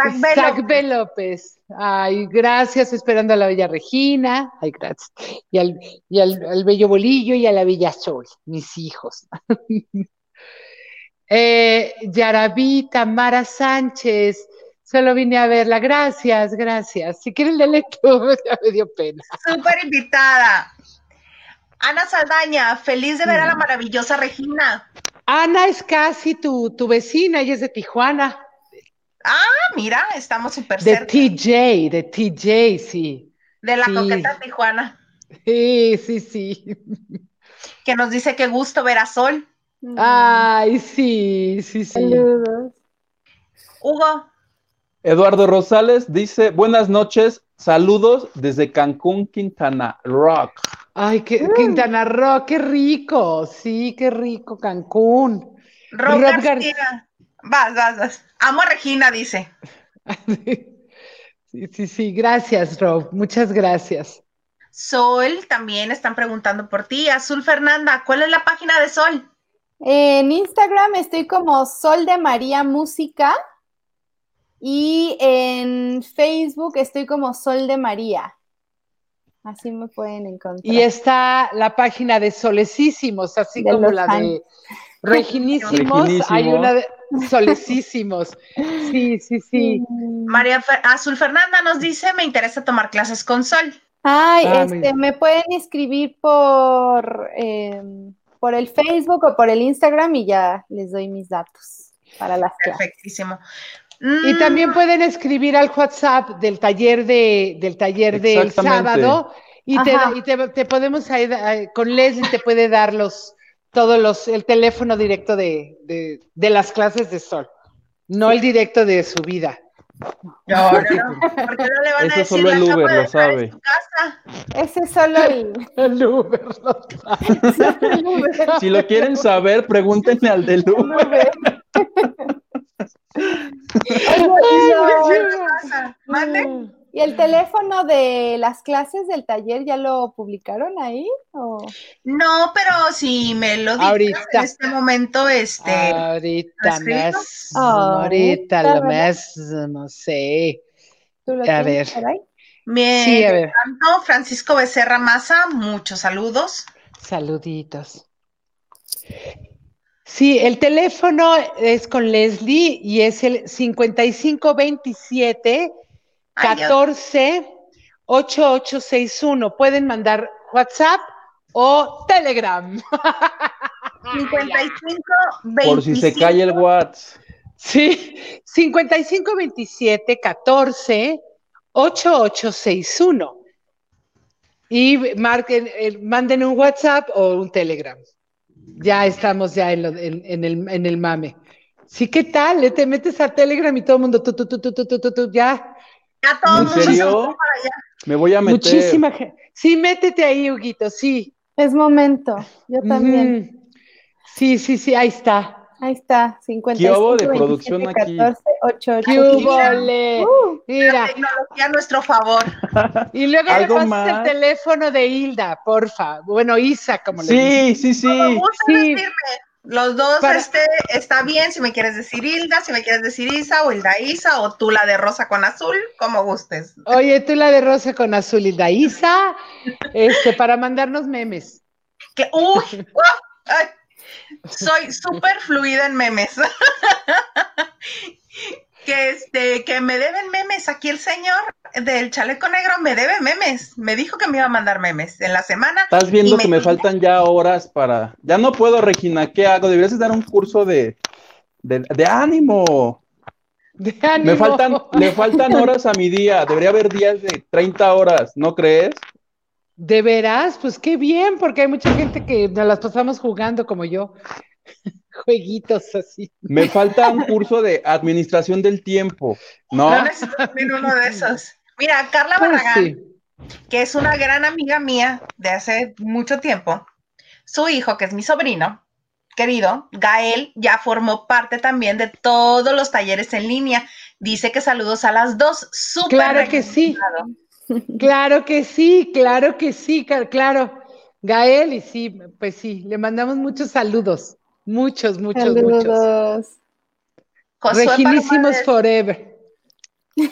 Isaac B. López. Ay, gracias, esperando a la Bella Regina. Ay, gracias. Y al, y al, al Bello Bolillo y a la Bella Sol, mis hijos. eh, Yarabí Tamara Sánchez. Solo vine a verla. Gracias, gracias. Si quieren leerle tú, ya me dio pena. Súper invitada. Ana Saldaña, feliz de ver a la maravillosa Regina. Ana es casi tu, tu vecina, ella es de Tijuana. Ah, mira, estamos súper De cerca TJ, de TJ, sí. de la sí. coqueta Tijuana, Sí, sí, sí. que nos dice que gusto ver a Sol. Ay, sí, sí, sí. Saludos. Hugo, Eduardo Rosales dice: Buenas noches, saludos desde Cancún, Quintana Rock. Ay, qué, Quintana Roo, qué rico. Sí, qué rico, Cancún. Rob, Rob Gar- García. Vas, vas, vas. Amo a Regina, dice. Sí, sí, sí, gracias, Rob. Muchas gracias. Sol, también están preguntando por ti. Azul Fernanda, ¿cuál es la página de Sol? En Instagram estoy como Sol de María Música y en Facebook estoy como Sol de María. Así me pueden encontrar. Y está la página de Solecísimos, así De como la de. Reginísimos. Hay una de Solecísimos. Sí, sí, sí. María Fer- Azul Fernanda nos dice, me interesa tomar clases con Sol. Ay, Ah, este, me pueden escribir por, em, por el Facebook o por el Instagram y ya les doy mis datos para las clases. Y Mm, también pueden escribir al WhatsApp del taller de, del taller del sábado y, te, y te, te podemos eh, con Leslie te puede dar los todos los el teléfono directo de, de, de las clases de sol, no el directo de su vida. No, no, no, porque no le van a decir solo el "La acabo Uber lo sabe". su casa. Ese es solo el, El Uber, lo sabe. Si lo quieren saber, pregúntenle al del El Uber. Uber. Oye, Ay, y, ¿qué pasa? ¿Mande? ¿Y el teléfono de las clases del taller ya lo publicaron ahí? ¿O? No, pero si me lo Ahorita. en este momento, este, Ahorita Ah, ahorita lo bien. mismo, sí. ¿Tú lo A tienes ver. por ahí? me Sí, a ver. tanto Francisco Becerra Maza, muchos saludos. Saluditos. Sí, el teléfono es con Leslie y es el 5527 14-8861. Pueden mandar WhatsApp o Telegram. 55 25. Por si se cae el WhatsApp. Sí, 55 27 14 8861. Y marquen, eh, manden un WhatsApp o un Telegram. Ya estamos ya en, lo, en, en, el, en el mame. Sí, ¿qué tal? Eh, te metes a Telegram y todo el mundo, tú, tú, tú, tú, tú, tú, tú, ya ya todo ¿En serio? para allá. Me voy a meter. Muchísima gente. Sí, métete ahí, Huguito, sí. Es momento. Yo también. Ujú. Sí, sí, sí, ahí está. Ahí está. 55 hubo de 27, producción aquí? 14 88. ¡Qué hubole! Uh, Mira, La tecnología a nuestro favor. y luego ¿Algo pasas más? el teléfono de Hilda, porfa. Bueno, Isa, como le Sí, dicen. sí, sí. Como gustes Sí. Los dos, Para- este, está bien, si me quieres decir Hilda, si me quieres decir Isa o Hilda Isa, o tú la de rosa con azul, como gustes. Oye, tú la de rosa con azul, Hilda Isa, este, para mandarnos memes. Que, uy. Ay, soy súper fluida en memes. que este, que me deben memes. Aquí el señor del chaleco negro me debe memes. Me dijo que me iba a mandar memes en la semana. Estás viendo que me- me faltan ya horas para. Ya no puedo, Regina. ¿Qué hago? Deberías dar un curso de, De, de ánimo. De Me ánimo. faltan, le faltan horas a mi día. Debería haber días de 30 horas, ¿no crees? ¿De veras? Pues qué bien, porque hay mucha gente que nos las pasamos jugando como yo. Jueguitos así. Me falta un curso de administración del tiempo, No ¿no? necesito también uno de esos. Mira, Carla Pues Barragán, sí. que es una gran amiga mía de hace mucho tiempo, su hijo, que es mi sobrino, querido, Gael, ya formó parte también de todos los talleres en línea. Dice que saludos a las dos. Súper Claro que sí. Claro que sí, claro que sí, claro. Gael, y sí, pues sí, le mandamos muchos saludos. Muchos, muchos, muchos. Josué Reginísimos forever. eh.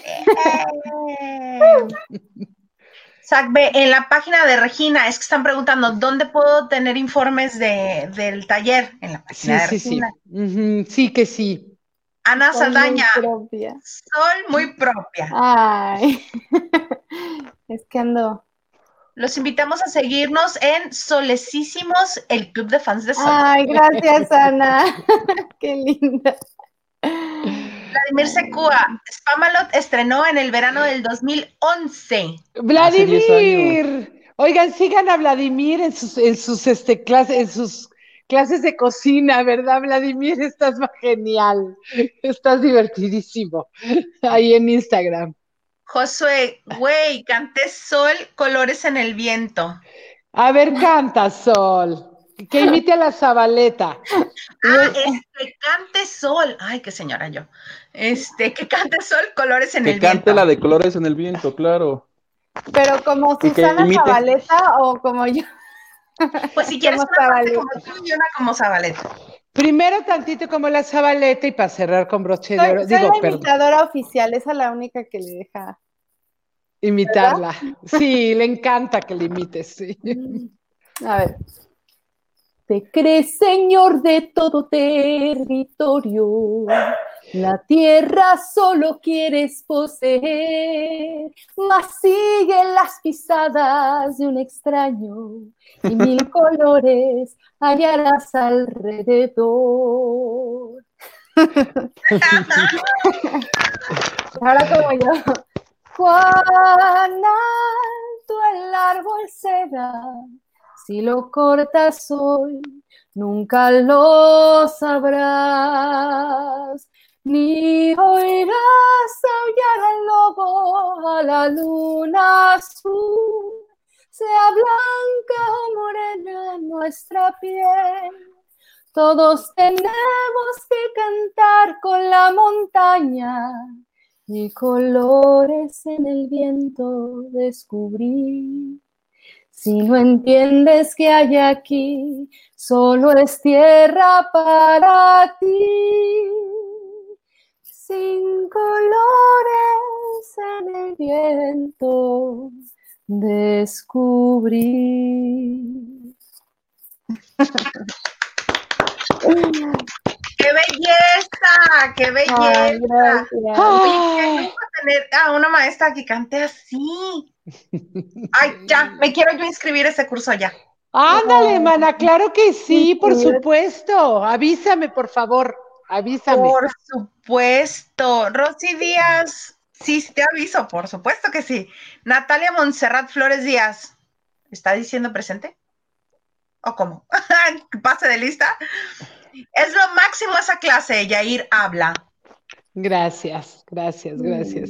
En la página de Regina, es que están preguntando, ¿dónde puedo tener informes de, del taller? En la Sí, página de sí, sí. Regina. Ujú, Sí que sí. Ana Soy muy Saldaña, propia. Sol muy propia. Ay, es que ando. Los invitamos a seguirnos en Solecísimos, el club de fans de Sol. Ay, gracias, Ana. Qué linda. Vladimir Secúa, Spamalot estrenó en el verano del 2011. Vladimir. Oigan, sigan a Vladimir en sus, en sus este, clases, en sus clases de cocina, ¿verdad, Vladimir? Estás genial. Estás divertidísimo. Ahí en Instagram. Josué, güey, canté Sol, colores en el viento. A ver, canta, Sol. Que imite a la Zabaleta. Ah, este, cante Sol. Ay, qué señora yo. Este, que cante Sol, colores en Que el cante viento. la de colores en el viento, claro. Pero como que Susana imite. Zabaleta o como yo. Pues si quieres Como una como tú y una como Zabaleta. Primero tantito como la Zabaleta y para cerrar con broche de oro. Soy, Digo, la perdón, imitadora oficial, esa es la única que le deja. imitarla. Sí, le encanta que le imites, sí. A ver. Te crees señor de todo territorio, la tierra solo quieres poseer, mas sigue las pisadas de un extraño y mil colores hallarás alrededor. Ahora como yo. Cuán alto el árbol será, si lo cortas hoy, nunca lo sabrás. Ni oirás aullar al lobo a la luna azul, sea blanca o morena nuestra piel. Todos tenemos que cantar con la montaña y colores en el viento descubrí. Si no entiendes que hay aquí, solo es tierra para ti. Sin colores en el viento descubrí. ¡Qué belleza! ¡Qué belleza! Ay, gracias. Oye, qué Ay, lujo tener a una maestra que cante así. Ay, ya, me quiero yo inscribir a ese curso ya. ándale, mana, claro que sí, por supuesto. Avísame, por favor, avísame. Por supuesto. Rosy Díaz, sí, sí te aviso, por supuesto que sí. Natalia Montserrat Flores Díaz, ¿está diciendo presente? ¿O cómo? Pase de lista. Es lo máximo esa clase, Yair habla. Gracias, gracias, gracias.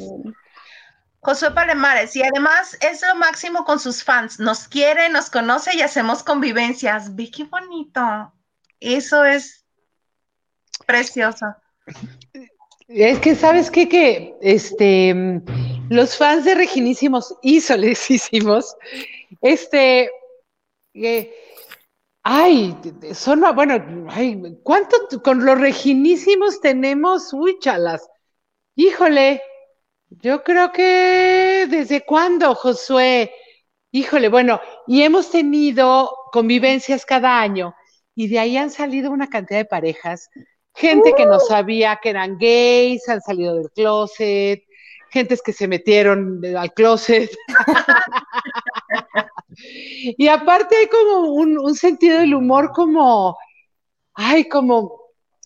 Josué Palemares, y además es lo máximo con sus fans. Nos quiere, nos conoce y hacemos convivencias. Ve qué bonito. Eso es precioso. Es que, ¿sabes qué? Que este, los fans de Reginísimos y Solecísimos, este, eh, ay, son, bueno, ay, ¿cuánto con los Reginísimos tenemos? Uy, chalas, híjole, yo creo que, ¿desde cuándo, Josué? Híjole, bueno, y hemos tenido convivencias cada año, y de ahí han salido una cantidad de parejas gente que no sabía que eran gays, han salido del closet, gentes que se metieron al closet. y aparte hay como un, un sentido del humor como, ay, como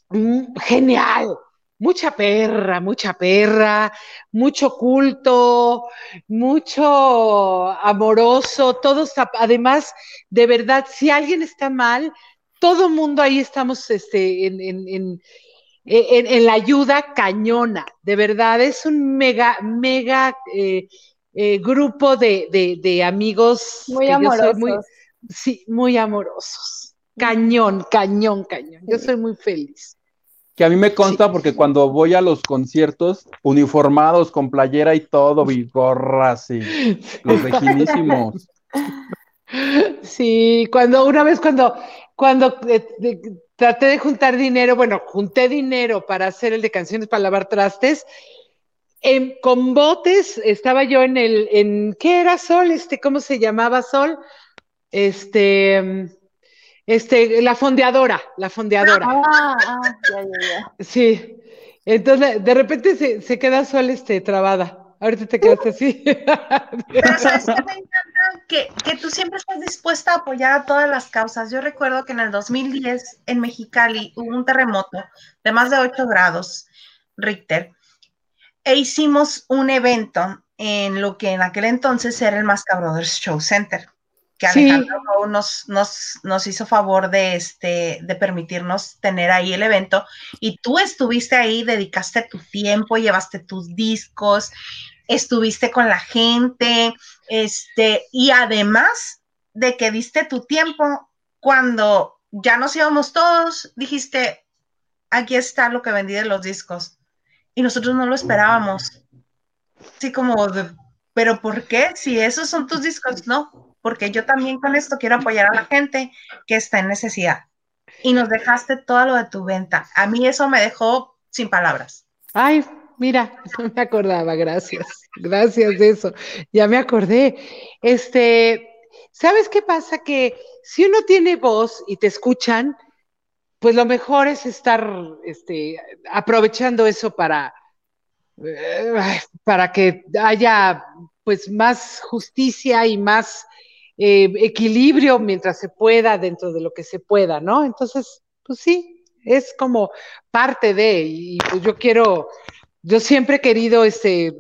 mm, genial, mucha perra, mucha perra, mucho culto, mucho amoroso, todos, además, de verdad, si alguien está mal, todo mundo ahí estamos este, en, en, en, en la ayuda cañona, de verdad, es un mega, mega eh, eh, grupo de, de, de, amigos. Muy amorosos. Muy, sí, muy amorosos. Cañón, cañón, cañón. Yo soy muy feliz. Que a mí me consta sí. porque cuando voy a los conciertos, uniformados con playera y todo, y gorras y los reginísimos. Sí, cuando una vez cuando, cuando eh, de, traté de juntar dinero, bueno, junté dinero para hacer el de canciones para lavar trastes, en, con botes, estaba yo en el, en, ¿qué era Sol? Este, ¿cómo se llamaba Sol? Este, este, la fondeadora, la fondeadora. Ah, ah, ya, ya, ya. Sí, entonces de repente se, se queda Sol, este, trabada. Ahorita te quedaste así. Pero sabes que me encanta que, que, tú siempre estás dispuesta a apoyar a todas las causas. Yo recuerdo que en el 2010 en Mexicali hubo un terremoto de más de 8 grados Richter e hicimos un evento en lo que en aquel entonces era el Masca Brothers Show Center, que Alejandro nos, nos, nos, hizo favor de, este, de permitirnos tener ahí el evento, y tú estuviste ahí, dedicaste tu tiempo, llevaste tus discos, estuviste con la gente, este, y además de que diste tu tiempo, cuando ya nos íbamos todos, dijiste, aquí está lo que vendí de los discos y nosotros no lo esperábamos. Así como, de, pero ¿por qué? Si esos son tus discos, no, porque yo también con esto quiero apoyar a la gente que está en necesidad. Y nos dejaste todo lo de tu venta. A mí eso me dejó sin palabras. Ay, mira, no me acordaba, gracias. Gracias de eso. Ya me acordé. Este, ¿sabes qué pasa? Que si uno tiene voz y te escuchan, pues lo mejor es estar este, aprovechando eso para, eh, para que haya pues más justicia y más eh, equilibrio mientras se pueda dentro de lo que se pueda, ¿no? Entonces, pues sí, es como parte de, y pues yo quiero, yo siempre he querido este,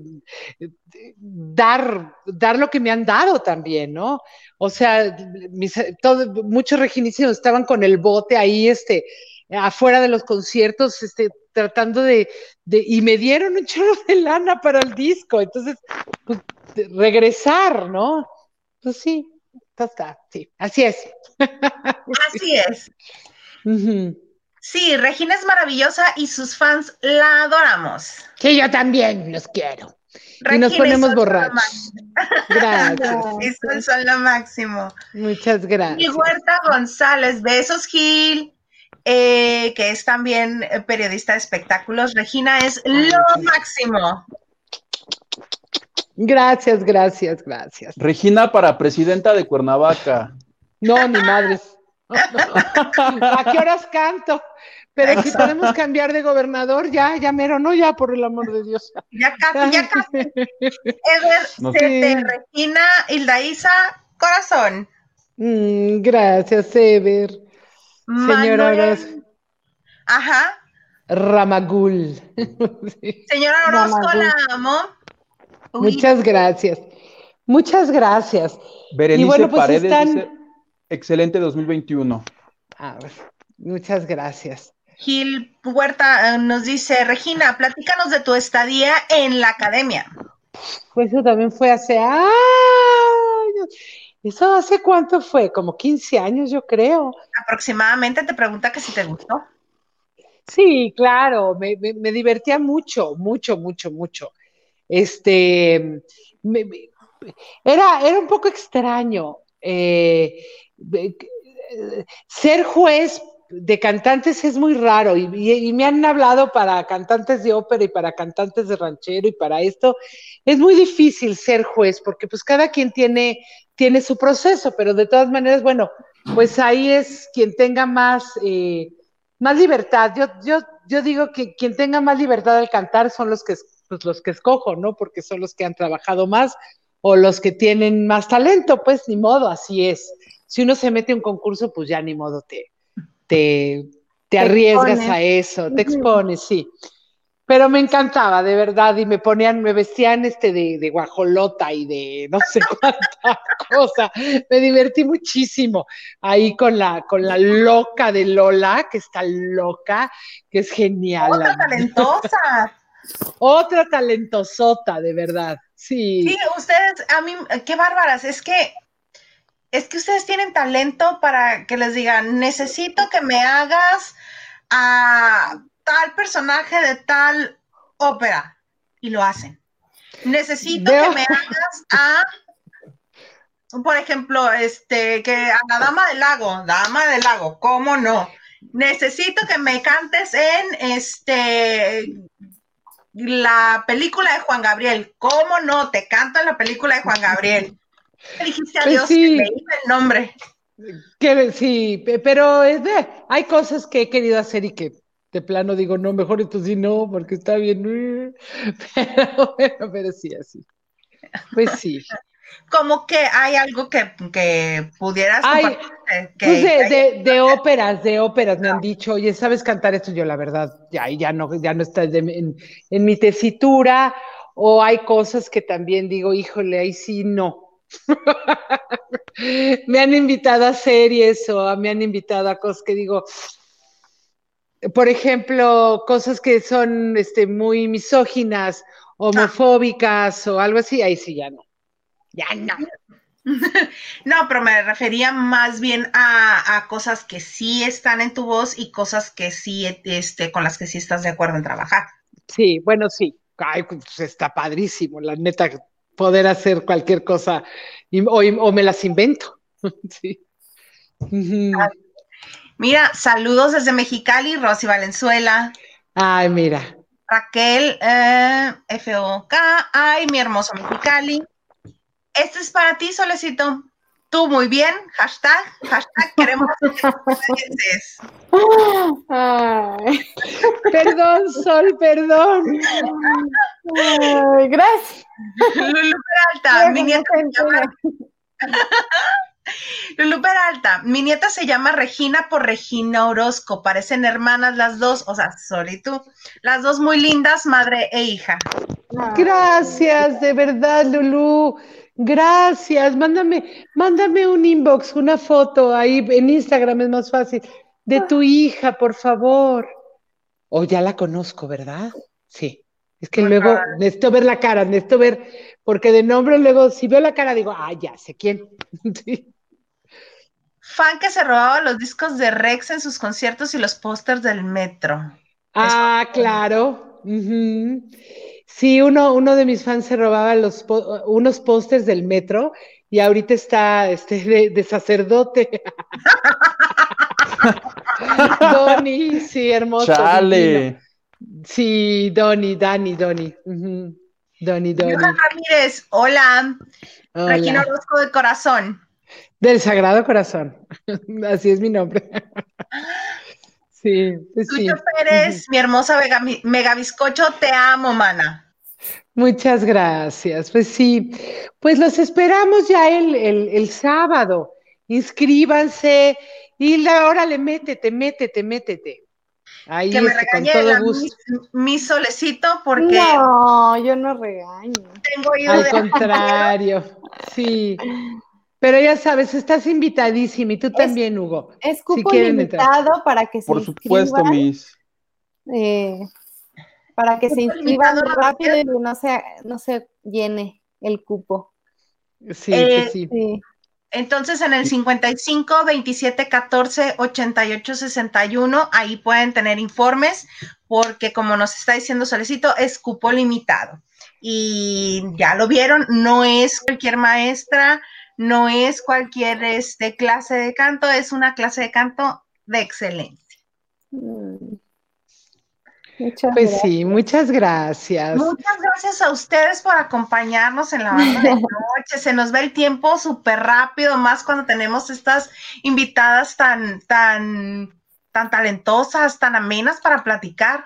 dar, dar lo que me han dado también, ¿no? O sea, mis, todo, muchos reginísimos estaban con el bote ahí, este, afuera de los conciertos, este, tratando de, de, y me dieron un chorro de lana para el disco, entonces, pues, regresar, ¿no? Pues sí, está, sí, así es. Así es. Uh -huh. Sí, Regina es maravillosa y sus fans la adoramos. Sí, yo también los quiero. Regina y nos ponemos borrachos. Gracias. y son, son, lo máximo. Muchas gracias. Y Huerta González, besos, Gil. Eh, que es también periodista de espectáculos. Regina es lo máximo. Gracias, gracias, gracias. Regina para presidenta de Cuernavaca. No, ni madres. ¿A qué horas canto? Pero si podemos cambiar de gobernador, ya, ya mero, no, ya, por el amor de Dios. Ya casi, ya casi. Ever, no. Regina, Hilda Isa, corazón. Mm, gracias, Ever. Señora Manuel... Ajá. Ramagul. sí. Señora Orozco, Ramagul. la amo. Uy. Muchas gracias. Muchas gracias. Berenice y bueno, pues Paredes están... dice, excelente 2021. A ver, muchas gracias. Gil Huerta eh, nos dice, Regina, platícanos de tu estadía en la academia. Pues eso también fue hace años. ¿Eso hace cuánto fue? Como 15 años, yo creo. Aproximadamente te pregunta que si te gustó. Sí, claro, me, me, me divertía mucho, mucho, mucho, mucho. Este, me, era, era un poco extraño. Eh, ser juez de cantantes es muy raro y, me han hablado para cantantes de ópera y para cantantes de ranchero y para esto. Es muy difícil ser juez porque pues cada quien tiene, tiene su proceso, pero de todas maneras, bueno, pues ahí es quien tenga más, eh, más libertad. Yo, yo, yo digo que quien tenga más libertad al cantar son los que, pues, los que escojo, ¿no? Porque son los que han trabajado más o los que tienen más talento, pues ni modo, así es. Si uno se mete a un concurso, pues ya ni modo te, te, te, arriesgas a eso, te expones, sí. Pero me encantaba, de verdad, y me ponían, me vestían este de, de guajolota y de no sé cuánta cosa. Me divertí muchísimo ahí con la, con la loca de Lola, que está loca, que es genial. Otra talentosa. Otra talentosota, de verdad. Sí. Sí, ustedes, a mí, qué bárbaras, es que es que ustedes tienen talento para que les digan, necesito que me hagas a tal personaje de tal ópera. Y lo hacen. Necesito que me hagas a, por ejemplo, este, que a la dama del lago, dama del lago, ¿cómo no? Necesito que me cantes en este la película de Juan Gabriel. ¿Cómo no? Te canto en la película de Juan Gabriel. Dijiste a pues Dios que me iba el nombre. Que, sí, pero es de, hay cosas que he querido hacer y que de plano digo, no, mejor esto sí no, porque está bien. Pero bueno, pero sí, así. Pues sí. Como que hay algo que, que pudieras hay, pues de, de, óperas, de óperas me han dicho, oye, ¿sabes cantar esto? Yo la verdad, ya, ya no, ya no está en, en mi tesitura, o hay cosas que también digo, híjole, ahí sí no. me han invitado a series o me han invitado a cosas que digo, por ejemplo, cosas que son este, muy misóginas, homofóbicas o algo así, ahí sí ya no. Ya no. No, pero me refería más bien a, cosas que sí están en tu voz y cosas que sí, este, con las que sí estás de acuerdo en trabajar. Sí, bueno, sí. Ay, pues está padrísimo, la neta, poder hacer cualquier cosa o, me las invento. sí. Mira, saludos desde Mexicali, Rosy Valenzuela. Ay, mira. Raquel, eh, FOK, ay, mi hermoso Mexicali. Este es para ti, Solecito. Tú muy bien, hashtag, hashtag queremos Perdón, Sol, perdón. gracias. Lulu Peralta, mi nieta Lulu Peralta, mi nieta se llama Regina por Regina Orozco, parecen hermanas las dos, o sea, Sol y tú, las dos muy lindas, madre e hija. Gracias, de verdad, Lulu. Gracias. Mándame, mándame un inbox, una foto ahí en Instagram es más fácil de tu hija, por favor. O ya la conozco, ¿verdad? Sí. Es que luego necesito ver la cara, necesito ver, porque de nombre luego, si veo la cara, digo, ah, ya sé quién. sí. Fan que se robaba los discos de Rex en sus conciertos y los pósters del metro. Ah, claro. Sí, uno, uno de mis fans se robaba los unos pósters del metro y ahorita está este de, sacerdote. Donny, sí, hermoso. Chale. Sí, Donny, Dani, Donny. Uh Donny, Donny. Ramírez, hola. hola. Regina Orozco de Corazón. Del Sagrado Corazón. Así es mi nombre. sí, pues sí. Pérez, mi hermosa mega, bizcocho, te amo, mana. Muchas gracias. Pues sí, pues los esperamos ya el, el, sábado. Inscríbanse y ahora le métete, métete, métete. Ahí que me este, regañe con todo gusto. Mi, solecito porque. No, yo no regaño. Tengo Al contrario, sí. Pero ya sabes, estás invitadísima y tú también, Hugo. Es cupo limitado para que se Por supuesto, mis. Eh, para que se inscriban rápido y no se, no se llene el cupo. Sí, eh, sí. sí. Entonces, en el 55 27 14 88 61, ahí pueden tener informes, porque como nos está diciendo Solecito, es cupo limitado. Y ya lo vieron, no es cualquier maestra, no es cualquier este, clase de canto, es una clase de canto de excelencia. Mm. Pues sí, muchas gracias. Muchas gracias a ustedes por acompañarnos en la banda de noche. Se nos va el tiempo súper rápido, más cuando tenemos estas invitadas tan, tan, tan talentosas, tan amenas para platicar.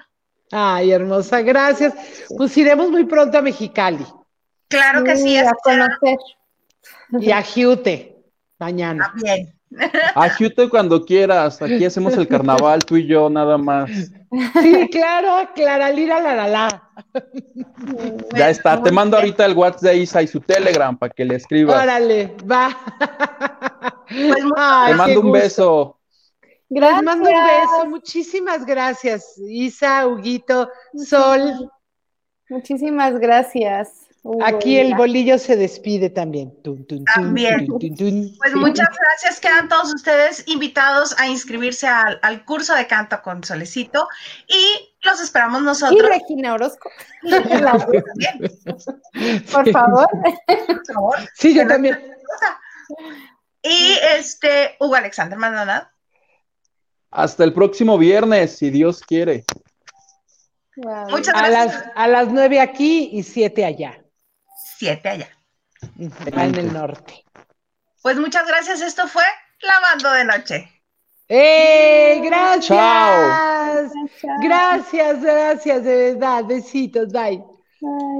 Ay, hermosa, gracias. Pues iremos muy pronto a Mexicali. Claro que sí, a conocer. Y a Giute, mañana. Ajute cuando quieras. Aquí hacemos el carnaval, tú y yo, nada más. Sí, claro, Clara Lira, la, la, la. Ya está. Te mando ahorita el WhatsApp de Isa y su Telegram para que le escribas. Órale, va. Pues Ay, Te mando un gusto. beso. Les Gracias. mando un beso. Muchísimas gracias, Isa, Huguito, Sol. Muchísimas gracias. Aquí el bolillo se despide también. Tun, tun, tun, También. tun, tun, tun. Pues muchas gracias. Quedan todos ustedes invitados a inscribirse al, al curso de canto con Solecito y los esperamos Y nosotros. Regina Orozco. Por favor. por favor. Sí, yo también. Y este, Hugo Alexander Maldonado. Hasta el próximo viernes, si Dios quiere. Wow. Muchas A gracias. las, a las nueve aquí y siete allá, Siete allá. en el norte. Pues muchas gracias. Esto fue Lavando de Noche. ¡Eh! Gracias. Chao. Gracias, gracias, de verdad. Besitos, bye. Bye.